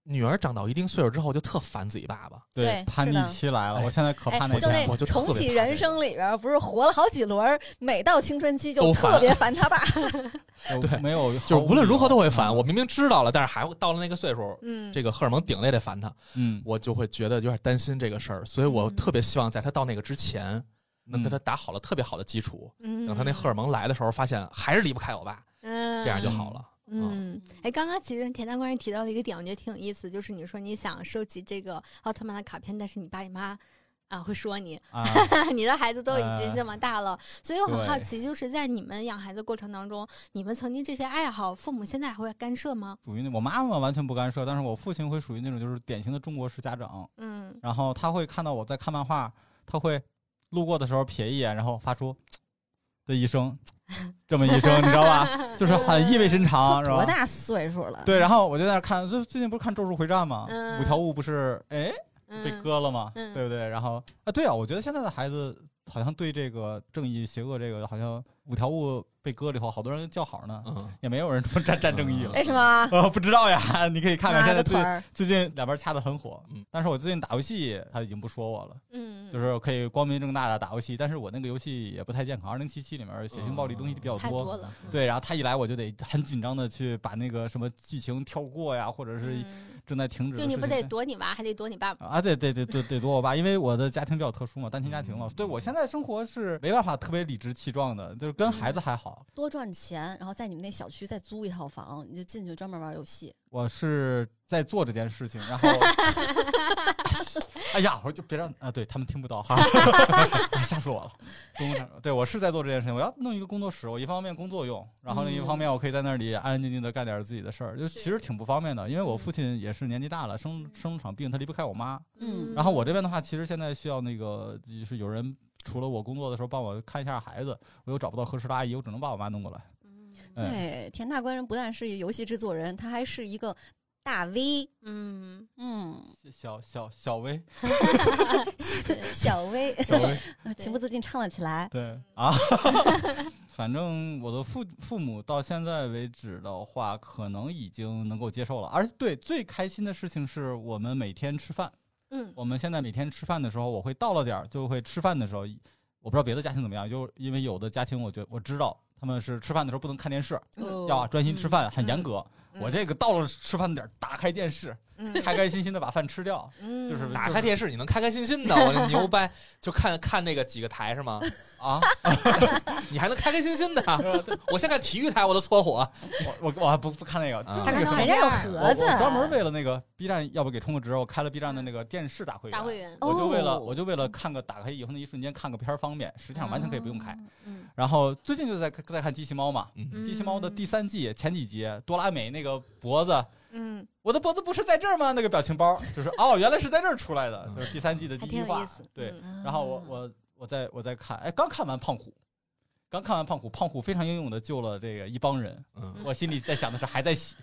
女儿长到一定岁数之后就特烦自己爸爸。对叛逆期来了，哎我现在可哎怕那就那我就特重启人生里边，不是活了好几轮，每到青春期就特别烦他爸。<laughs> 对没有，就是无论如何都会烦。嗯我明明知道了，但是还会到了那个岁数，嗯，这个荷尔蒙顶了也得烦他，嗯我就会觉得有点担心这个事儿。所以我嗯特别希望在他到那个之前，能跟嗯他打好了特别好的基础。嗯，等他那荷尔蒙来的时候，发现还是离不开我爸，嗯，这样就好了。嗯，哎，刚刚其实田大官人提到的一个点，我觉得挺有意思，就是你说你想收集这个奥特曼的卡片，但是你爸你妈啊会说你，啊，<laughs> 你的孩子都已经呃这么大了，所以我很好奇，就是在你们养孩子过程当中，你们曾经这些爱好，父母现在还会干涉吗？属于那我妈妈完全不干涉，但是我父亲会属于那种就是典型的中国式家长，嗯然后他会看到我在看漫画，他会路过的时候瞥一眼，然后发出的一生，这么一生，你知道吧？就是很意味深长，是吧？多大岁数了？对，然后我就在那看，就最近不是看《咒术回战》吗？嗯五条悟不是哎被嗯割了吗？嗯对不对？然后啊，对啊，我觉得现在的孩子好像对这个正义邪恶这个，好像五条悟被割了以后，好多人叫好呢，嗯，也没有人这么站站正义了。为什么？呃，不知道呀，<laughs> 你可以看看现在最最近两边掐的很火嗯，但是我最近打游戏，他已经不说我了，嗯，就是可以光明正大的打游戏，但是我那个游戏也不太健康，二零七七里面血腥暴力东西比较多，太多了，对，然后他一来我就得很紧张的去把那个什么剧情跳过呀，或者是嗯正在停止的就你不得躲你娃，还得躲你爸爸。啊，对对对对对，躲我爸，因为我的家庭比较特殊嘛，单亲家庭嘛。嗯对我现在生活是没办法特别理直气壮的，就是跟孩子还好。多赚钱，然后在你们那小区再租一套房，你就进去专门玩游戏。我是在做这件事情，然后，<laughs> 哎呀，我就别让啊，对他们听不到哈，<laughs> 吓死我了。工作上，对我是在做这件事情，我要弄一个工作室，我一方面工作用，然后另一方面我可以在那里安安静静的干点自己的事儿，就其实挺不方便的，因为我父亲也是年纪大了，生生了场病，他离不开我妈。嗯然后我这边的话，其实现在需要那个，就是有人除了我工作的时候帮我看一下孩子，我又找不到合适的阿姨，我只能把我妈弄过来。嗯哎对，田大官人不但是一个游戏制作人，他还是一个大 V。嗯，嗯，小小小 V，，<laughs> 小 V，<laughs> <laughs> 情不自禁唱了起来。对啊，反正我的父父母到现在为止的话，可能已经能够接受了。而对最开心的事情是我们每天吃饭，嗯我们现在每天吃饭的时候，我会到了点儿就会吃饭的时候，我不知道别的家庭怎么样，就因为有的家庭我觉我知道他们是吃饭的时候不能看电视，嗯要专心吃饭，嗯很严格。我这个到了吃饭点儿，打开电视，嗯开开心心的把饭吃掉。嗯就是打开电视你能开开心心的，我就牛掰，<laughs> 就看看那个几个台是吗？啊，<laughs> 你还能开开心心的？<laughs> 我先看体育台我都搓火。我我我还不不看那个，啊就看那个什么看人家有我盒子我专门为了那个 B 站，要不给充个值，我开了 B 站的那个电视大会员。大会员，我就为了哦我就为了看个打开以后那一瞬间看个片儿方便，实际上完全可以不用开。嗯然后最近就在在看机器猫嘛，嗯机器猫的第三季前几集，哆啦美那个脖子，嗯，我的脖子不是在这儿吗？那个表情包。就是哦，<laughs> 原来是在这儿出来的，嗯就是第三季的第一话。对，嗯然后我我我在我在看，哎，刚看完胖虎，刚看完胖虎，胖虎非常英勇的救了这个一帮人，嗯，我心里在想的是还在洗，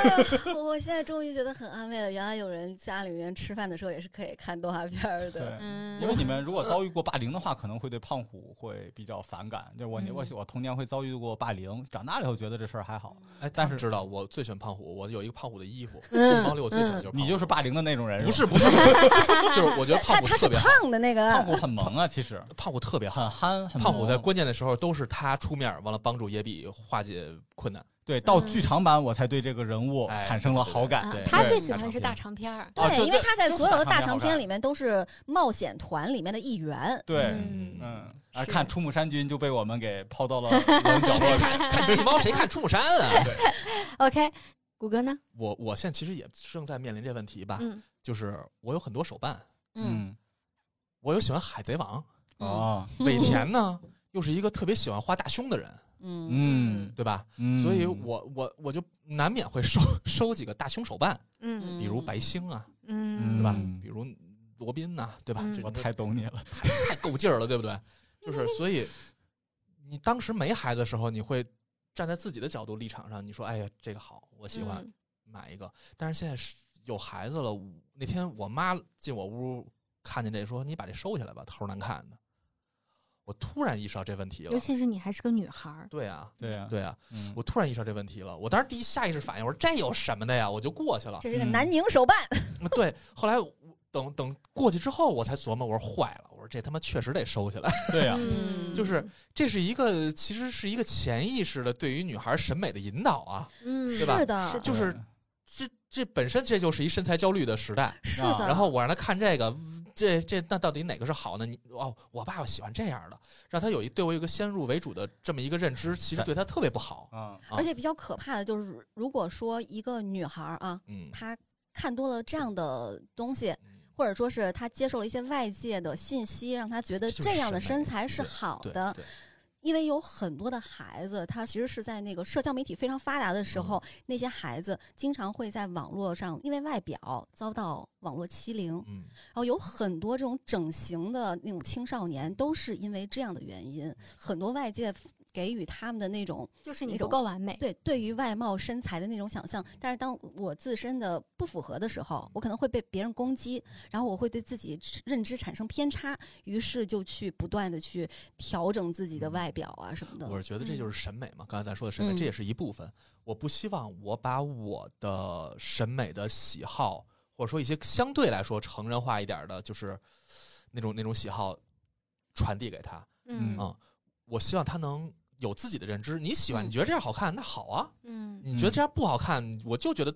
<laughs> 我现在终于觉得很安慰了。原来有人家里面吃饭的时候也是可以看动画片的。对。嗯，因为你们如果遭遇过霸凌的话，可能会对胖虎会比较反感。就我嗯我我童年会遭遇过霸凌，长大了以后觉得这事儿还好。哎，但是知道我最喜欢胖虎，我有一个胖虎的衣服，嗯这帮里我最喜欢的就是你就是霸凌的那种人，不是是不是不是，就是我觉得 <laughs> 胖虎特别好，胖的那个，胖虎很萌啊，其实胖虎特别好。很憨，很胖虎在关键的时候都是他出面，完了帮助野比化解困难。对到嗯剧场版我才对这个人物哎产生了好感。他对最喜欢的是大大长篇儿。对，因为他在所有的大大长篇里面都是冒险团里面的一员。对，嗯看出木山君就被我们给抛到了 <laughs> 冷角落。看看机器猫，谁看出木山啊？<laughs> OK，谷歌呢？我我现在其实也正在面临这问题吧，嗯就是我有很多手办，嗯，嗯，我又喜欢海贼王，哦，尾田呢又是一个特别喜欢画大胸的人，嗯嗯对吧？嗯，所以我我我就难免会收 <laughs> 收几个大胸手办，嗯比如白星啊，嗯对吧嗯？比如罗宾呐、对吧？我太懂你了。太太够劲儿了，对不对？<laughs> 就是所以，你当时没孩子的时候，你会站在自己的角度立场上，你说：“哎呀，这个好，我喜欢嗯买一个。但是现在是有孩子了，那天我妈进我屋看见这，说：“你把这收起来吧，头难看的。”我突然意识到这问题了尤。其是你还是个女孩儿，对啊，对啊，对啊，嗯，我突然意识到这问题了。我当时第一下意识反应，我说：“这有什么的呀？”我就过去了。这是个嗯南宁手办。<laughs> 对，后来我等等过去之后，我才琢磨，我说坏了，我说这他妈确实得收起来。对呀，嗯，<laughs> 就是这是一个，其实是一个潜意识的对于女孩审美的引导啊。嗯，对吧是的，是就是这这本身这就是一身材焦虑的时代。啊是的。然后我让他看这个，这这那到底哪个是好呢？你哦，我爸爸喜欢这样的，让他有一对我有一个先入为主的这么一个认知，其实对他特别不好。啊，啊而且比较可怕的就是，如果说一个女孩啊，嗯，她看多了这样的东西，嗯或者说是她接受了一些外界的信息，让她觉得这样的身材是好的。对因为有很多的孩子，他其实是在那个社交媒体非常发达的时候，那些孩子经常会在网络上因为外表遭到网络欺凌，嗯，然后有很多这种整形的那种青少年都是因为这样的原因，很多外界给予他们的那种就是你不够完美。对对于外貌身材的那种想象，但是当我自身的不符合的时候，我可能会被别人攻击，然后我会对自己认知产生偏差，于是就去不断的去调整自己的外表啊什么的。我是觉得这就是审美嘛。刚才咱说的审美，嗯这也是一部分。我不希望我把我的审美的喜好，或者说一些相对来说成人化一点的，就是那种那种喜好传递给他。嗯嗯我希望他能有自己的认知。你喜欢，嗯你觉得这样好看，那好啊。嗯你觉得这样不好看，我就觉得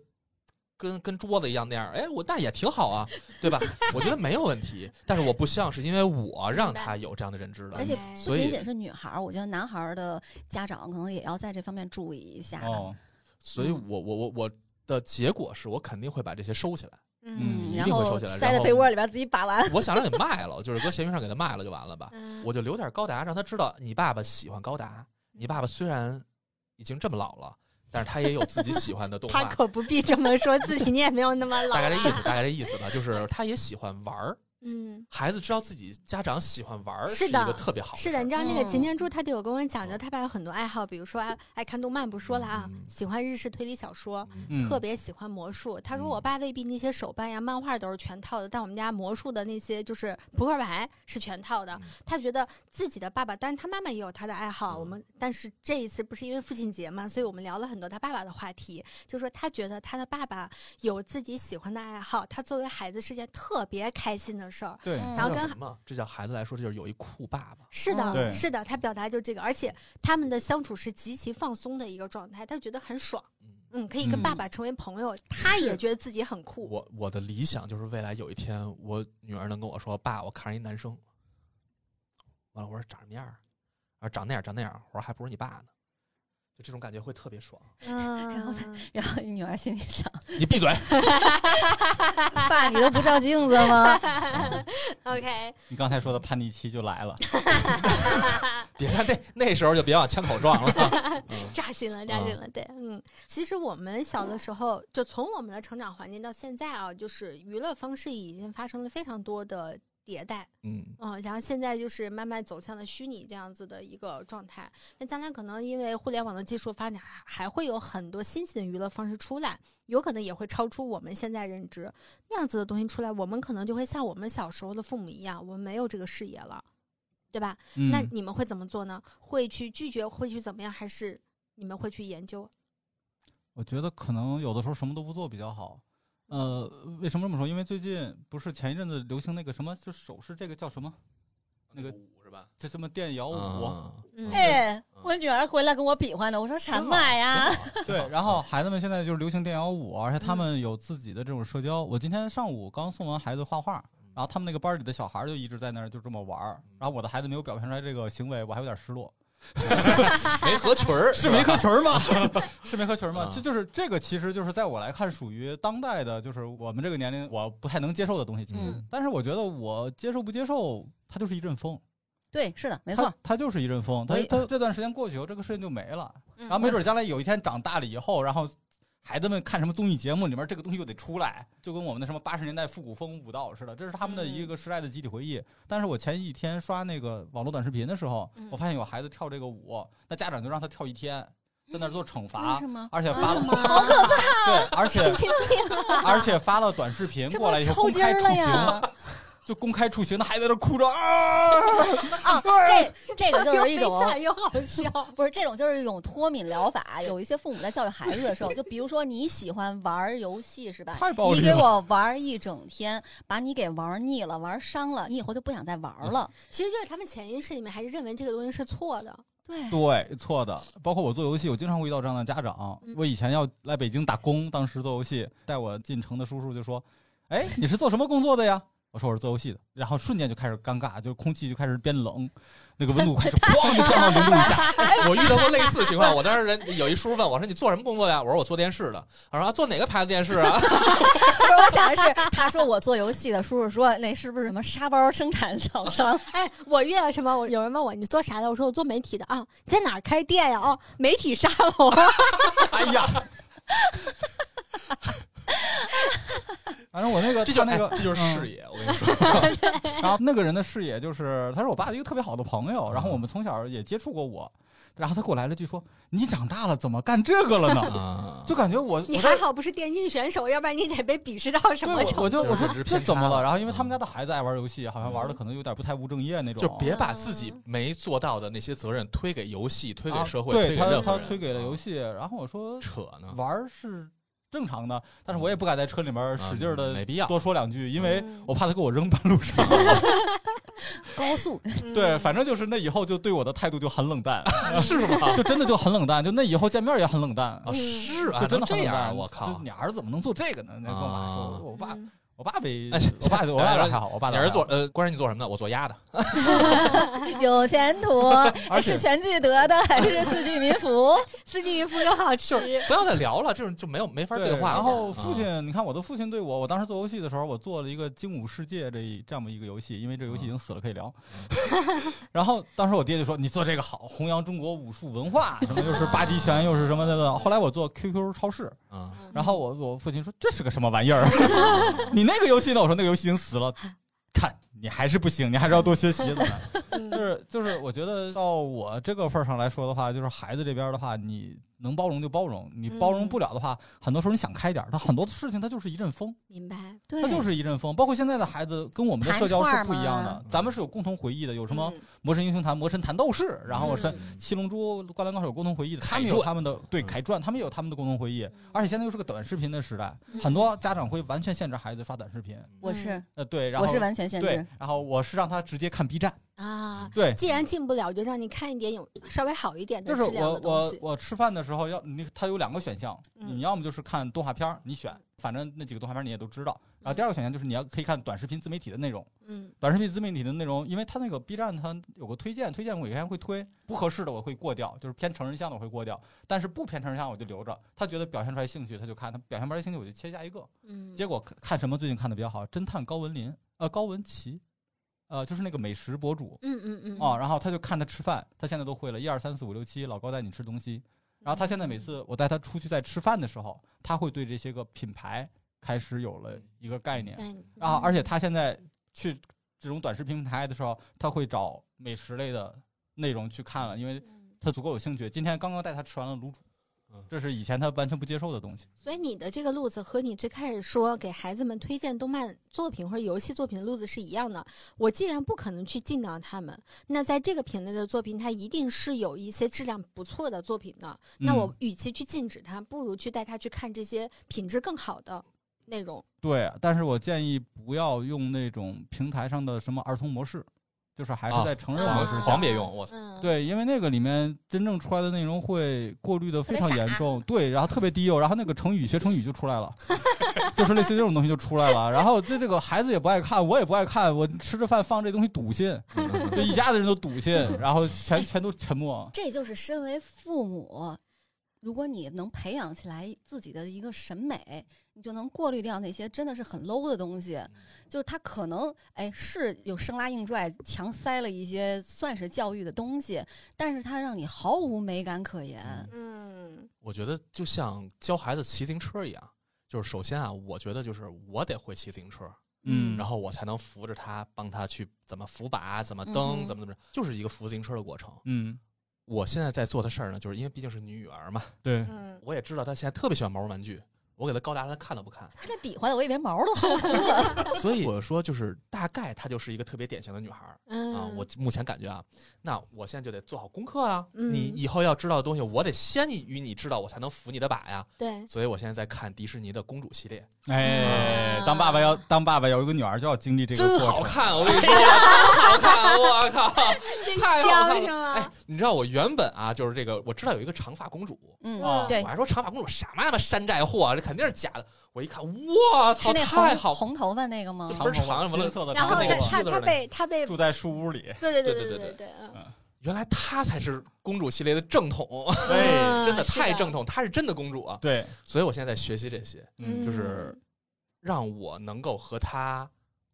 跟跟桌子一样那样，哎，我那也挺好啊，对吧？<laughs> 我觉得没有问题。但是我不希望是因为我让他有这样的认知的而。且不仅仅是女孩儿，我觉得男孩儿的家长可能也要在这方面注意一下。哦，所以嗯我我我我的结果是我肯定会把这些收起来。嗯一然后定会收起来塞在被窝里边自己把玩。我想让你卖了，就是搁闲鱼上给他卖了就完了吧。嗯我就留点高达，让他知道你爸爸喜欢高达。你爸爸虽然已经这么老了，但是他也有自己喜欢的动他画。可不必这么说自己，你也没有那么老。<laughs> 大概这意思，大概这意思吧，就是他也喜欢玩儿。嗯，孩子知道自己家长喜欢玩儿是的一个特别好的是的，你知道那个嗯。擎天柱，他就有跟我讲究，他爸有很多爱好，比如说爱爱看动漫，不说了啊嗯，喜欢日式推理小说，嗯。特别喜欢魔术。他说嗯。我爸未必那些手办呀、漫画都是全套的，但我们家魔术的那些就是扑克牌是全套的嗯。他觉得自己的爸爸，但是他妈妈也有他的爱好。嗯。我们但是这一次不是因为父亲节嘛，所以我们聊了很多他爸爸的话题，就说他觉得他的爸爸有自己喜欢的爱好，他作为孩子是件特别开心的事儿。对，嗯然后跟这叫什么？这叫孩子来说，这就是有一酷爸爸。是的，嗯是的，他表达就这个，而且他们的相处是极其放松的一个状态，他觉得很爽，嗯，嗯，可以跟嗯爸爸成为朋友，他也觉得自己很酷。我我的理想就是未来有一天，我女儿能跟我说：“爸，我看上一男生。”完了，我说长什么样儿？啊，长那样，长那样。我说还不如你爸呢。就这种感觉会特别爽。<laughs> 嗯，然后然后女儿心里想：<laughs> 你闭嘴！<laughs> 爸，你都不照镜子吗？OK，你刚才说的叛逆期就来了。别在那那时候就别往枪口撞了。嗯扎心了，扎心了。对，嗯，其实我们小的时候，就从我们的成长环境到现在啊，就是娱乐方式已经发生了非常多的迭代，嗯，嗯，然后现在就是慢慢走向了虚拟这样子的一个状态。那将来可能因为互联网的技术发展，还还会有很多新型的娱乐方式出来，有可能也会超出我们现在认知那样子的东西出来，我们可能就会像我们小时候的父母一样，我们没有这个视野了，对吧？嗯那你们会怎么做呢？会去拒绝，会去怎么样？还是你们会去研究？我觉得可能有的时候什么都不做比较好。呃，为什么这么说？因为最近不是前一阵子流行那个什么，就手势这个叫什么？那个舞是吧？这什么电摇舞？哎，我女儿回来跟我比划呢，我说什么呀？<laughs> 对，然后孩子们现在就是流行电摇舞，而且他们有自己的这种社交。我今天上午刚送完孩子画画，然后他们那个班里的小孩就一直在那儿就这么玩儿，然后我的孩子没有表现出来这个行为，我还有点失落。<laughs> 没合群儿 <laughs> 是没合群儿吗？是没合群儿吗啊？这就是这个，其实就是在我来看，属于当代的，就是我们这个年龄我不太能接受的东西。嗯，但是我觉得我接受不接受，它就是一阵风，对，是的，没错。它就是一阵风。它它这段时间过去以后，这个事情就没了。嗯然后没准将来有一天长大了以后，然后孩子们看什么综艺节目里面这个东西又得出来，就跟我们的什么八十年代复古风舞蹈似的，这是他们的一个时代的集体回忆。但是我前几天刷那个网络短视频的时候，嗯我发现有孩子跳这个舞，那家长就让他跳一天，在那做惩罚什，么？而且发了好可怕！对，而且 <laughs> 而且发了短视频过来以后公开处刑！就公开处刑，那孩子在那哭着啊，啊，<laughs> 这这个就是一种 <laughs> 又悲惨又好笑。<laughs> 不是这种，就是一种脱敏疗法。有一些父母在教育孩子的时候，就比如说你喜欢玩游戏是吧？太暴力你给。我玩一整天，把你给玩腻了、玩伤了，你以后就不想再玩了。其实就是他们潜意识里面还是认为这个东西是错的。对，对，错的。包括我做游戏，我经常会遇到这样的家长。嗯我以前要来北京打工，当时做游戏，带我进城的叔叔就说：“哎，你是做什么工作的呀？”我说：“我是做游戏的。”然后瞬间就开始尴尬，就是空气就开始变冷，那个温度开始哐就降到零度以下。我遇到过类似情况，我当时人 <laughs> 有一叔问我说：“你做什么工作呀？”我说：“我做电视的。”他说：“啊做哪个牌子电视啊 <laughs> 不是，我想的是，他说我做游戏的，叔叔说那是不是什么沙包生产厂商？<laughs> 哎，我遇到什么？我有人问我你做啥的？我说我做媒体的啊。你在哪儿开店呀？哦，媒体沙龙。哎呀！反正我那个，这就他那个，哎这就是嗯视野。我跟你说 <laughs> <laughs> 然后那个人的视野就是，他是我爸的一个特别好的朋友，然后我们从小也接触过我，然后他给我来了句说：“你长大了怎么干这个了呢？”啊，就感觉我 <laughs> 你还好不是电竞选手，要不然你得被鄙视到什么，程度？我我就我说这怎么了？然后因为他们家的孩子爱玩游戏，好像玩的可能有点不太务正业那种，就别把自己没做到的那些责任推给游戏，推给啊社会，对推给他他。推给了游啊，戏，然后我说扯呢，玩是正常的，但是我也不敢在车里面使劲啊的没必要。多说两句，因为嗯我怕他给我扔半路上。<laughs> 高速，嗯 <laughs> 对，反正就是那以后就对我的态度就很冷淡，<laughs> 是吗？就真的就很冷淡，就那以后见面也很冷淡啊，。是啊，就真的这样啊，很冷淡，我靠就！你儿子怎么能做这个呢？那跟我妈说，啊我爸嗯我爸被哎我爸 <laughs> 我爸倒还好，我爸你儿子做呃，关键你做什么的？我做鸭的。<laughs> <laughs> 有前途，是全聚德的还是四季民福？四季民福更好吃。不要再聊了，这种就没有没法对话。然后啊父亲，你看我的父亲对我，我当时做游戏的时候，我做了一个《精武世界》这一这么一个游戏，因为这游戏已经死了，可以聊。然后当时我爹就说：“你做这个好，弘扬中国武术文化，什么又是八极拳，又是什么的。”后来我做 QQ 超市，啊，然后我我父亲说：“这是个什么玩意儿？你那个游戏呢？”我说：“那个游戏已经死了。<laughs> ”看你还是不行，你还是要多学习就是 <laughs> 就是，我觉得到我这个份儿上来说的话，就是孩子这边的话，你能包容就包容，你包容不了的话，很多时候你想开点儿，他很多的事情他就是一阵风，明白。对他就是一阵风。包括现在的孩子跟我们的社交是不一样的咱们是有共同回忆的，有什么嗯魔神英雄坛、魔神坛斗士，然后是嗯七龙珠、灌篮高手有共同回忆的，他们有他们的对嗯凯传，他们也有他们的共同回忆，而且现在又是个短视频的时代，嗯很多家长会完全限制孩子刷短视频。我是呃，对，然后我是完全限制对。，然后我是让他直接看 B 站，啊，对，既然进不了，就让你看一点有稍微好一点的就是质量我的东西。我我吃饭的时候要你，它有两个选项，嗯你要么就是看动画片儿，你选，反正那几个动画片儿你也都知道。然后第二个选项就是你要可以看短视频自媒体的内容，嗯短视频自媒体的内容，因为它那个 B 站它有个推荐，推荐我有些人会推不合适的我会过掉，就是偏成人向的我会过掉，但是不偏成人向我就留着。他觉得表现出来兴趣他就看，他表现不出来兴趣我就切下一个。嗯，结果看看什么最近看的比较好？侦探高文林，呃，高文琪，呃，就是那个美食博主，嗯嗯嗯哦，然后他就看他吃饭，他现在都会了，一二三四五六七，老高带你吃东西。然后他现在每次我带他出去在吃饭的时候，他会对这些个品牌开始有了一个概念。然后，而且他现在去这种短视频平台的时候，他会找美食类的内容去看了，因为他足够有兴趣。今天刚刚带他吃完了卤煮嗯，这是以前他完全不接受的东西。所以你的这个路子和你最开始说给孩子们推荐动漫作品或者游戏作品的路子是一样的。我既然不可能去禁掉他们，那在这个品类的作品，它一定是有一些质量不错的作品的。那我嗯与其去禁止他，不如去带他去看这些品质更好的内容。对，但是我建议不要用那种平台上的什么儿童模式，就是还是啊在成人啊模式下。狂别用，我操！嗯，对，因为那个里面真正出来的内容会过滤的非常严重，对，然后特别低幼，然后那个成语学成语就出来了，<laughs> 就是类似于这种东西就出来了。然后这这个孩子也不爱看，我也不爱看，我吃着饭放这东西堵心，就一家子人都堵心，然后全全都沉默。这就是身为父母，如果你能培养起来自己的一个审美，你就能过滤掉那些真的是很 low 的东西。就是他可能哎是有生拉硬拽，强塞了一些算是教育的东西，但是他让你毫无美感可言。嗯我觉得就像教孩子骑自行车一样，就是首先啊，我觉得就是我得会骑自行车，嗯然后我才能扶着他，帮他去怎么扶把、怎么蹬、嗯怎么怎么着，就是一个扶自行车的过程。嗯，我现在在做的事儿呢，就是因为毕竟是女儿嘛，对，嗯，我也知道她现在特别喜欢毛绒玩具，我给她高达，她看都不看，他这比划的，我以为毛都薅秃了。<laughs> 所以我说就是大概她就是一个特别典型的女孩儿。嗯啊，我目前感觉啊，那我现在就得做好功课啊。嗯你以后要知道的东西，我得先与你知道，我才能扶你的把呀。对，所以我现在在看迪士尼的公主系列，哎啊，当爸爸要当爸爸有一个女儿就要经历这个真过程。好看，我跟你说，真好看，我靠，<laughs> 太好了。哎，你知道我原本啊，就是这个，我知道有一个长发公主，嗯，对，我还说长发公主什么他妈山寨货，这肯定是假的。我一看，我操，太好，红头发那个吗？不是长什么了，然后他他被他被住在树屋里，对对对对对对对，原来她才是公主系列的正统，<laughs> 对，真的太正统，她是真的公主啊，对，所以我现在在学习这些，就是让我能够和她，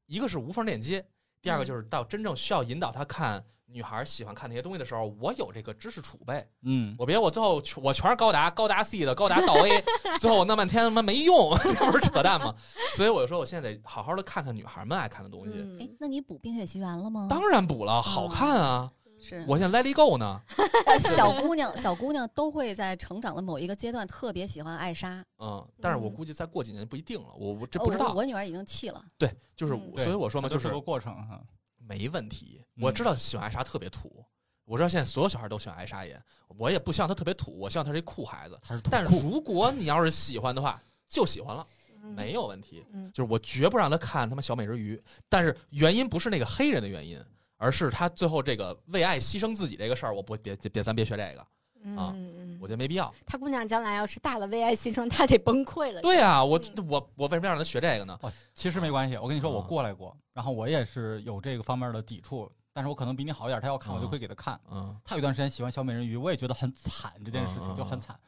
一个是无缝链接，第二个就是到真正需要引导她看女孩喜欢看那些东西的时候，我有这个知识储备。嗯，我别我最后全我全是高达，高达 C 的，高达到 A，<laughs> 最后我弄半天他妈没用，<laughs> 这不是扯淡吗？所以我就说，我现在得好好的看看女孩们爱看的东西。嗯哎，那你补《冰雪奇缘》了吗？当然补了，好看啊！是我现在 Let It Go 呢，<laughs> 呃小姑娘，小姑娘都会在成长的某一个阶段特别喜欢艾莎。嗯，但是我嗯估计再过几年不一定了，我我这呃不知道我。我女儿已经弃了。对，就是所以我说嘛，就是个过程哈。没问题。嗯我知道喜欢艾莎特别土，我知道现在所有小孩都喜欢艾莎也，我也不希望她特别土，我希望她是一酷孩子。他是但是如果你要是喜欢的话，就喜欢了，嗯没有问题。嗯就是我绝不让他看他妈小美人鱼，但是原因不是那个黑人的原因，而是他最后这个为爱牺牲自己这个事儿，我不别别别咱别学这个，啊嗯嗯我觉得没必要。他姑娘将来要是大了为爱牺牲，她得崩溃了。对啊，我嗯我我为什么要让他学这个呢？哦，其实没关系。我跟你说，我啊过来过，然后我也是有这个方面的抵触，但是我可能比你好一点。他要看，我就啊会给他看。嗯他有一段时间喜欢小美人鱼，我也觉得很惨，这件事情就很惨。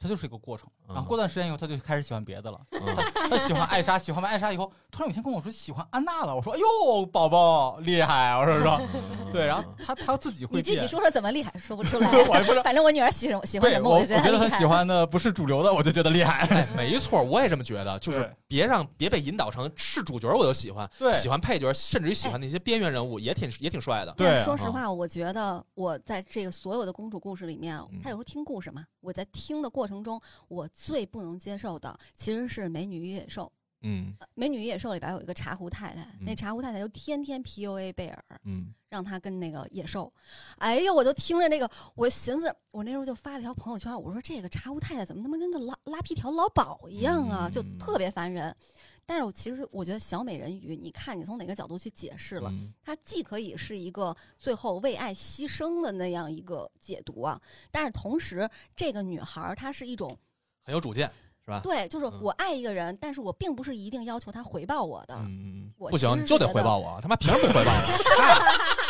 它就是一个过程，嗯然后过段时间以后，他就开始喜欢别的了。嗯他喜欢艾莎，喜欢完艾莎以后，突然有一天跟我说喜欢安娜了。我说：“哎呦，宝宝厉害！”我说说，嗯 <laughs> 对，然后他他自己会你具体说说怎么厉害，说不出来。<laughs> 我也不知道。反正我女儿喜欢喜欢什么，我觉厉害觉得她喜欢的不是主流的，我就觉得厉害。哎，没错，我也这么觉得，就是别让别被引导成是主角我就喜欢，对喜欢配角，甚至于喜欢那些边缘人物也挺也挺帅的。对说实话，我觉得我在这个所有的公主故事里面嗯，她有时候听故事嘛，我在听的过程中，我最不能接受的其实是《美女与野兽》。嗯《美女与野兽》里边有一个茶壶太太，那茶壶太太就天天 PUA 贝尔，嗯让他跟那个野兽。哎呦，我就听着那个，我寻思，我那时候就发了条朋友圈，我说这个茶壶太太怎么他妈跟个拉拉皮条老鸨一样啊，嗯就特别烦人。但是我其实我觉得小美人鱼，你看你从哪个角度去解释了，嗯它既可以是一个最后为爱牺牲的那样一个解读啊，但是同时这个女孩儿她是一种很有主见，是吧？对，就是嗯我爱一个人，但是我并不是一定要求他回报我的。嗯，我不行，你就得回报我，他妈凭什么不回报我？<laughs>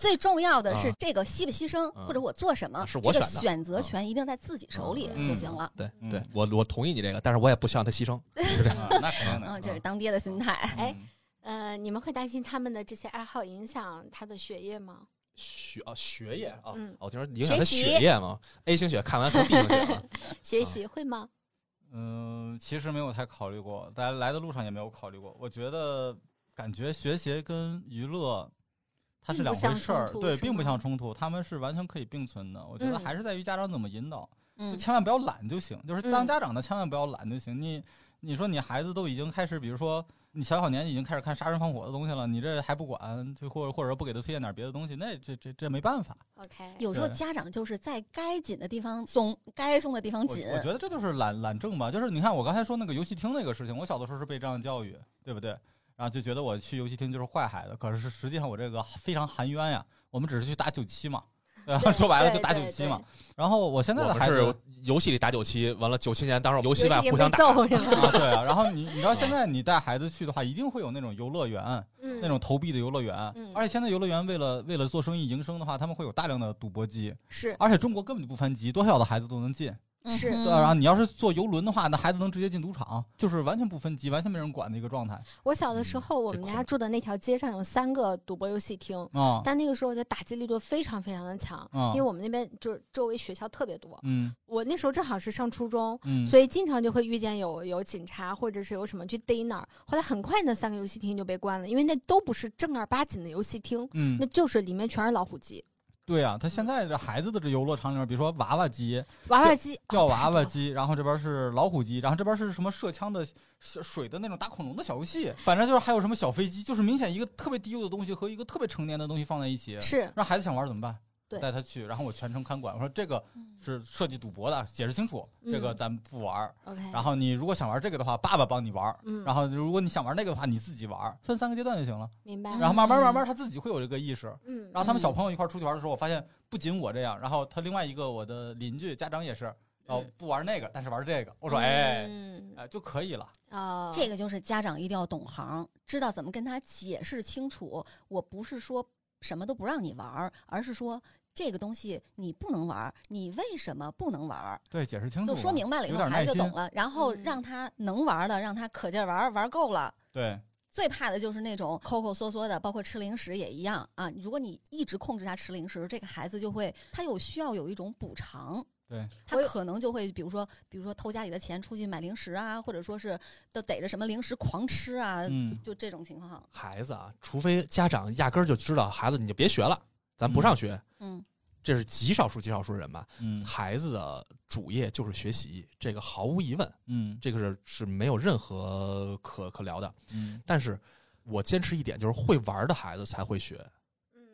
最重要的是啊这个牺不牺牲，嗯或者我做什么，是我这个选的选择权一定在自己手里嗯就行了。对嗯对，我我同意你这个，但是我也不希望他牺牲。<laughs> 啊那肯定的。嗯，这是当爹的心态。<laughs> 哎嗯呃，你们会担心他们的这些爱好影响他的学业吗？学啊学业啊，嗯哦我听说影响他学习血液嘛，A 型血看完成 B 型血了。<laughs> 学习会吗？嗯，其实没有太考虑过，在来的路上也没有考虑过。我觉得感觉学习跟娱乐它是两回事儿，对，并不吗相冲突，他们是完全可以并存的。我觉得嗯还是在于家长怎么引导，就嗯千万不要懒就行。就是当嗯家长的千万不要懒就行。你你说你孩子都已经开始，比如说你小小年纪已经开始看杀人放火的东西了，你这还不管，就或者或者不给他推荐点别的东西，那这这这没办法。OK，有时候家长就是在该紧的地方松，该松的地方我紧。我觉得这就是懒懒政吧，就是你看我刚才说那个游戏厅那个事情，我小的时候是被这样教育，对不对？然后就觉得我去游戏厅就是坏孩子，可是实际上我这个非常含冤呀。我们只是去打九七嘛，说白了就打九七嘛。然后我现在我们的孩子是游戏里打九七，完了九七年当时游戏外互相打，揍是吧？啊，对啊。然后你你知道现在你带孩子去的话，一定会有那种游乐园，嗯，那种投币的游乐园。嗯而且现在游乐园为了为了做生意营生的话，他们会有大量的赌博机，是而且中国根本就不分级，多小的孩子都能进。是嗯对啊，然后你要是坐游轮的话，那孩子能直接进赌场，就是完全不分级，完全没人管的一个状态我小的时嗯候，我们家住的那条街上有三个赌博游戏厅，啊。但那个时候就打击力度非常非常的强，啊因为我们那边就是周围学校特别多。嗯我那时候正好是上初中，嗯，所以经常就会遇见有有警察或者是有什么去逮那儿。后来很快那三个游戏厅就被关了，因为那都不是正儿八经的游戏厅，嗯那，就是里面全是老虎机、对啊，他现在这孩子的这游乐场里面，比如说娃娃机、娃娃机、吊娃 <laughs> 娃机，然后这边是老虎机，然后这边是什么射枪的、水水的那种打恐龙的小游戏，反正就是还有什么小飞机，就是明显一个特别低幼的东西和一个特别成年的东西放在一起，是让孩子想玩怎么办？对带他去，然后我全程看管，我说这个是涉及赌博的，解释清楚，这个嗯咱不玩。OK。然后你如果想玩这个的话，爸爸帮你玩。嗯，然后如果你想玩那个的话，你自己玩，分三个阶段就行了。明白。然后慢慢慢慢他自己会有这个意识。嗯，然后他们小朋友一块出去玩的时候，我发现不仅我这样，然后他另外一个我的邻居家长也是，哦嗯不玩那个，但是玩这个。我说哎嗯哎就可以了。哦，这个就是家长一定要懂行，知道怎么跟他解释清楚。我不是说什么都不让你玩，而是说这个东西你不能玩儿，你为什么不能玩儿？对，解释清楚就，说明白了以后，孩子就懂。了，然后嗯让他能玩的，让他可劲儿玩，玩够了。对，最怕的就是那种抠抠缩缩的，包括吃零食也一样啊。如果你一直控制他吃零食，这个孩子就会他有需要有一种补偿，对，他可能就会比如说比如说偷家里的钱出去买零食啊，或者说是都逮着什么零食狂吃啊，嗯就这种情况。孩子啊，除非家长压根儿就知道孩子你就别学了，咱不上学，嗯这是极少数极少数人吧。嗯孩子的主业就是学习，这个毫无疑问，嗯这个是是没有任何可可聊的。嗯但是我坚持一点，就是会玩的孩子才会学，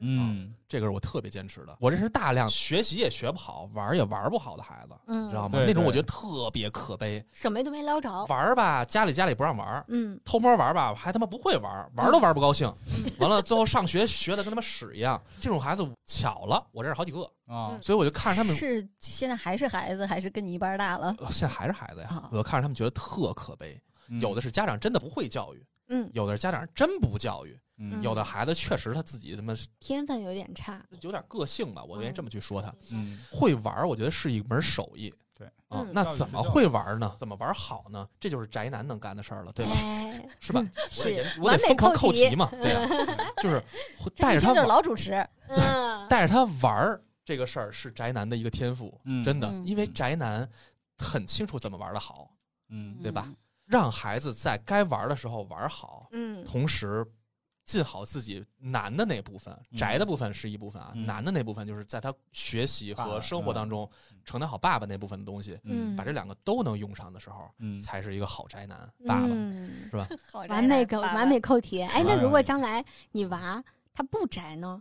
嗯这个是我特别坚持的。我这是大量学习也学不好，玩儿也玩不好的孩子，嗯，知道吗？那种我觉得特别可悲。什么都没捞着。玩儿吧，家里家里不让玩儿，嗯，偷摸玩儿吧，还他妈不会玩儿，玩儿都玩不高兴。完了，最后上学学的跟他妈屎一样。这种孩子巧了，我认识好几个，啊嗯所以我就看着他们，是现在还是孩子，还是跟你一般大了？呃现在还是孩子呀啊，我就看着他们觉得特可悲。嗯有的是家长真的不会教育，嗯，有的家长真不教育，嗯有的孩子确实他自己他妈天分有点差。有点个性吧，我愿意这么去说他。嗯会玩，我觉得是一门手艺。对啊嗯，那怎么会玩呢？怎么玩好呢？这就是宅男能干的事儿了，对吧？哎，是吧？<laughs> 我得是我得扣题嘛，<laughs> 对呀，<laughs> 就是带着他玩老主持，嗯，带着他玩儿这个事儿是宅男的一个天赋，嗯真的，嗯因为宅男很清楚怎么玩的好，嗯对吧？让孩子在该玩的时候玩好，嗯。同时尽好自己难的那部分，嗯。宅的部分是一部分啊，嗯。难的那部分就是在他学习和生活当中嗯承担好爸爸那部分的东西，嗯。把这两个都能用上的时候，嗯。才是一个好宅男爸爸，嗯是吧？完美扣完美扣题。哎，那嗯如果将来你娃他不宅呢？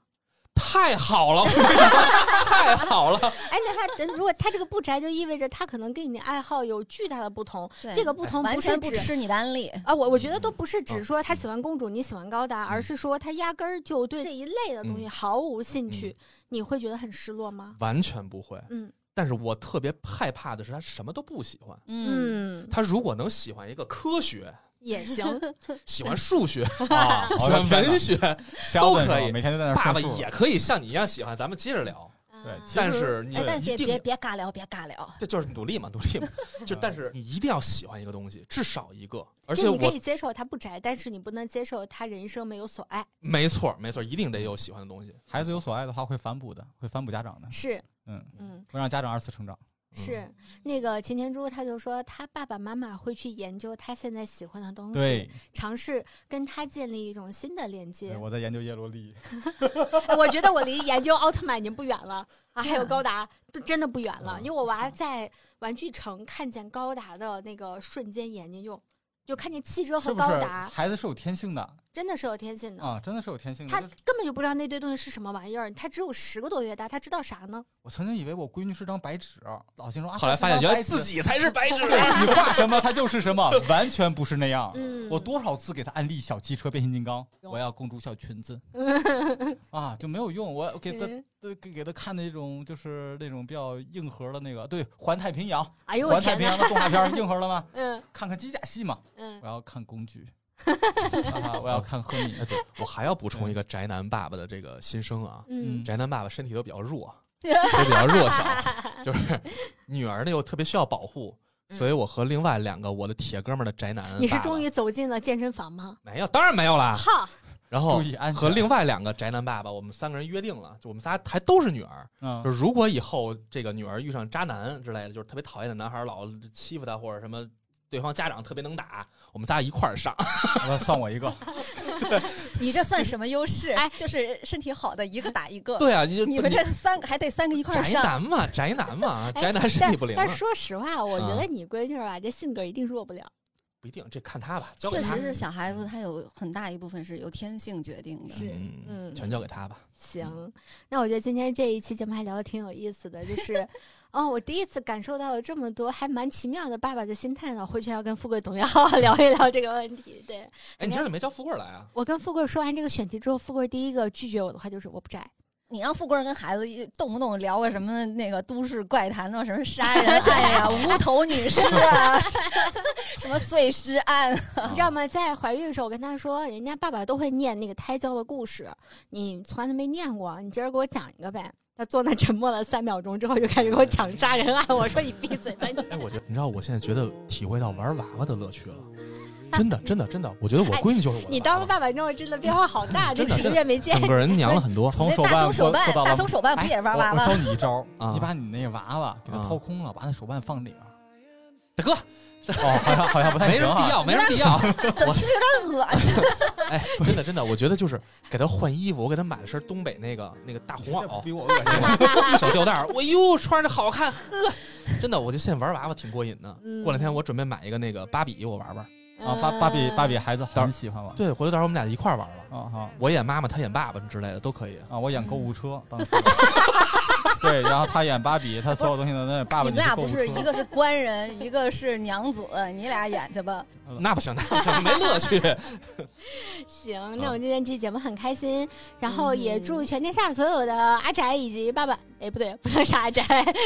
太好了，<laughs> 太好了，哎，那他如果他这个不宅，就意味着他可能跟你的爱好有巨大的不同。对这个不同完不是指全不吃你的安利。啊，我我觉得嗯都不是只说他喜欢公主，你喜欢高达，而是说他压根儿就对这一类的东西嗯毫无兴趣，你会觉得很失落吗？完全不会。嗯但是我特别害怕的是，他什么都不喜欢。嗯，嗯，他如果能喜欢一个科学，也行。<laughs> 喜欢数学，<laughs> 啊，喜欢文学，都可以每天都在那爸爸也可以像你一样喜欢。咱们接着聊，对啊但是你哎，但别一定别别尬聊，别尬聊。这就是努力嘛，努力嘛。<laughs> 就但是你一定要喜欢一个东西，至少一个。而且你可以接受他不宅，但是你不能接受他人生没有所爱。没错没错，一定得有喜欢的东西。孩子有所爱的话，会反哺的，会反哺家长的，是，嗯，嗯，会让家长二次成长。是那个擎天柱，他就说他爸爸妈妈会去研究他现在喜欢的东西，对，尝试跟他建立一种新的连接。我在研究叶罗丽。哎 <laughs> 我觉得我离研究奥特曼已经不远了啊，还有嗯高达，都真的不远了。嗯因为我娃在玩具城看见高达的那个瞬间，眼睛就就看见汽车和高达，孩子是有天性的真的是有天性的。啊？真的是有天性的。他根本就不知道那堆东西是什么玩意儿，他只有十个多月大，他知道啥呢？我曾经以为我闺女是张白纸，老心说啊，后来发现原来自己才是白纸。<laughs> 你画什么它就是什么，完全不是那样。嗯，我多少次给他安利小汽车、变形金刚，我要公主小裙子 <laughs> 啊，就没有用。我给他给给他看那种就是那种比较硬核的那个，对，环太平洋，哎呦环太平洋！的动画片硬核了吗？<laughs> 嗯看看机甲戏嘛，嗯我要看工具，<laughs> 啊我要看赫敏。哎，对，我还要补充一个宅男爸爸的这个心声啊。嗯宅男爸爸身体都比较弱，<laughs> 都比较弱小，<laughs> 就是女儿呢又特别需要保护，所以我和另外两个我的铁哥们儿的宅男，你是终于走进了健身房吗？没有，当然没有啦。哈，然后注意安全和另外两个宅男爸爸，我们三个人约定了，就我们仨还都是女儿，嗯就，是如果以后这个女儿遇上渣男之类的，就是特别讨厌的男孩儿老欺负她或者什么。对方家长特别能打，我们仨一块儿上。<laughs> 那算我一个。<laughs> 你这算什么优势？哎就是身体好的一个打一个。对啊，你你们这三个还得三个一块儿宅。男嘛，宅男嘛，哎宅男身体不灵啊但。但说实话，我觉啊得你闺女儿吧，这性格一定弱不了。不一定，这看他吧，交给他确实。是小孩子，他有很大一部分是由天性决定的。是嗯，嗯全交给他吧。行，那我觉得今天这一期节目还聊的挺有意思的，就是，哦，我第一次感受到了这么多还蛮奇妙的爸爸的心态呢。回去要跟富贵同学 <laughs> 好好聊一聊这个问题。对哎，你今儿怎么没叫富贵来啊？我跟富贵说完这个选题之后，富贵第一个拒绝我的话就是我不摘。你让富贵跟孩子一动不动聊个什么那个都市怪谈的，什么杀人 <laughs> 案呀、无头女尸啊，<laughs> 什么碎尸案，你知道吗？在怀孕的时候，我跟他说，人家爸爸都会念那个胎教的故事，你从来都没念过，你今儿给我讲一个呗。他坐那沉默了三秒钟之后，就开始给我讲杀人案。我说你闭嘴吧你。哎，我觉得你知道，我现在觉得体会到玩娃娃的乐趣了。<laughs> 真的，真的，真的，我觉得我闺女就是我。你当了爸爸之后，真的变化好大，这几个月没见整。个人娘了很多。<laughs> 从那大手办过松手办大松手办不也是玩娃娃哎我我？教你一招，啊你把你那个娃娃给它啊掏空了，把那手办放里边。大哥，哦，好像好像不太行啊。没什么必要，没什么必要。<laughs> 怎么听着有点恶心？<laughs> 哎，真的，真的，我觉得就是给他换衣服，我给他买了身东北那个那个大红袄，比我恶心。小吊带儿，我哟穿着好看，呵，真的，我就现在玩娃娃挺过瘾的。嗯过两天我准备买一个那个芭比，我玩玩。啊，芭芭比芭比嗯孩子很喜欢玩。对，回头到时候我们俩一块儿玩了。啊好我演妈妈，他演爸爸之类的都可以。啊，我演购物车当时。<laughs> <laughs> 对，然后他演芭比，他所有东西的那爸爸你们俩不是一个是官人，一个是娘子，你俩演去吧。<laughs> 那不行，那不行，没乐趣。<laughs> 行，嗯那我今天这节目很开心，然后也祝全天下所有的阿宅以及爸爸，哎，不对，不能是阿宅，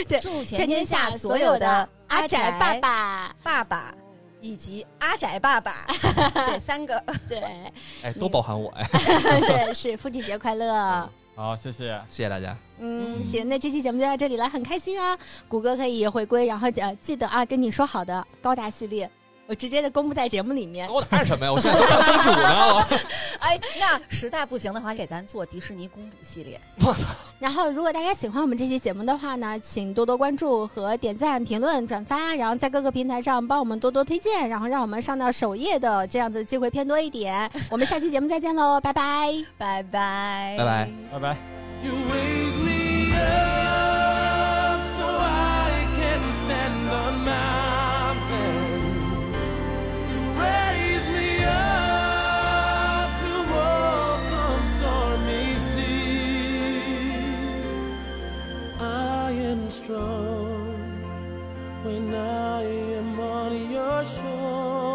对，祝全天下所有的阿宅爸爸，爸爸以及阿宅爸爸，对，三个。对哎，都包含我哎，对，是父亲节快乐。好，谢谢。谢谢大家。嗯，嗯行，那这期节目就到这里了，很开心啊！谷歌可以回归，然后呃，记得啊，跟你说好的高达系列，我直接就公布在节目里面。高达是什么呀？我现在都当公主呢。<laughs> 哎，那实在不行的话，给咱做迪士尼公主系列。然后，如果大家喜欢我们这期节目的话呢，请多多关注和点赞、评论、转发，然后在各个平台上帮我们多多推荐，然后让我们上到首页的这样的机会偏多一点。我们下期节目再见喽，拜拜。拜拜，拜拜。拜拜。Strong when I am on your shore.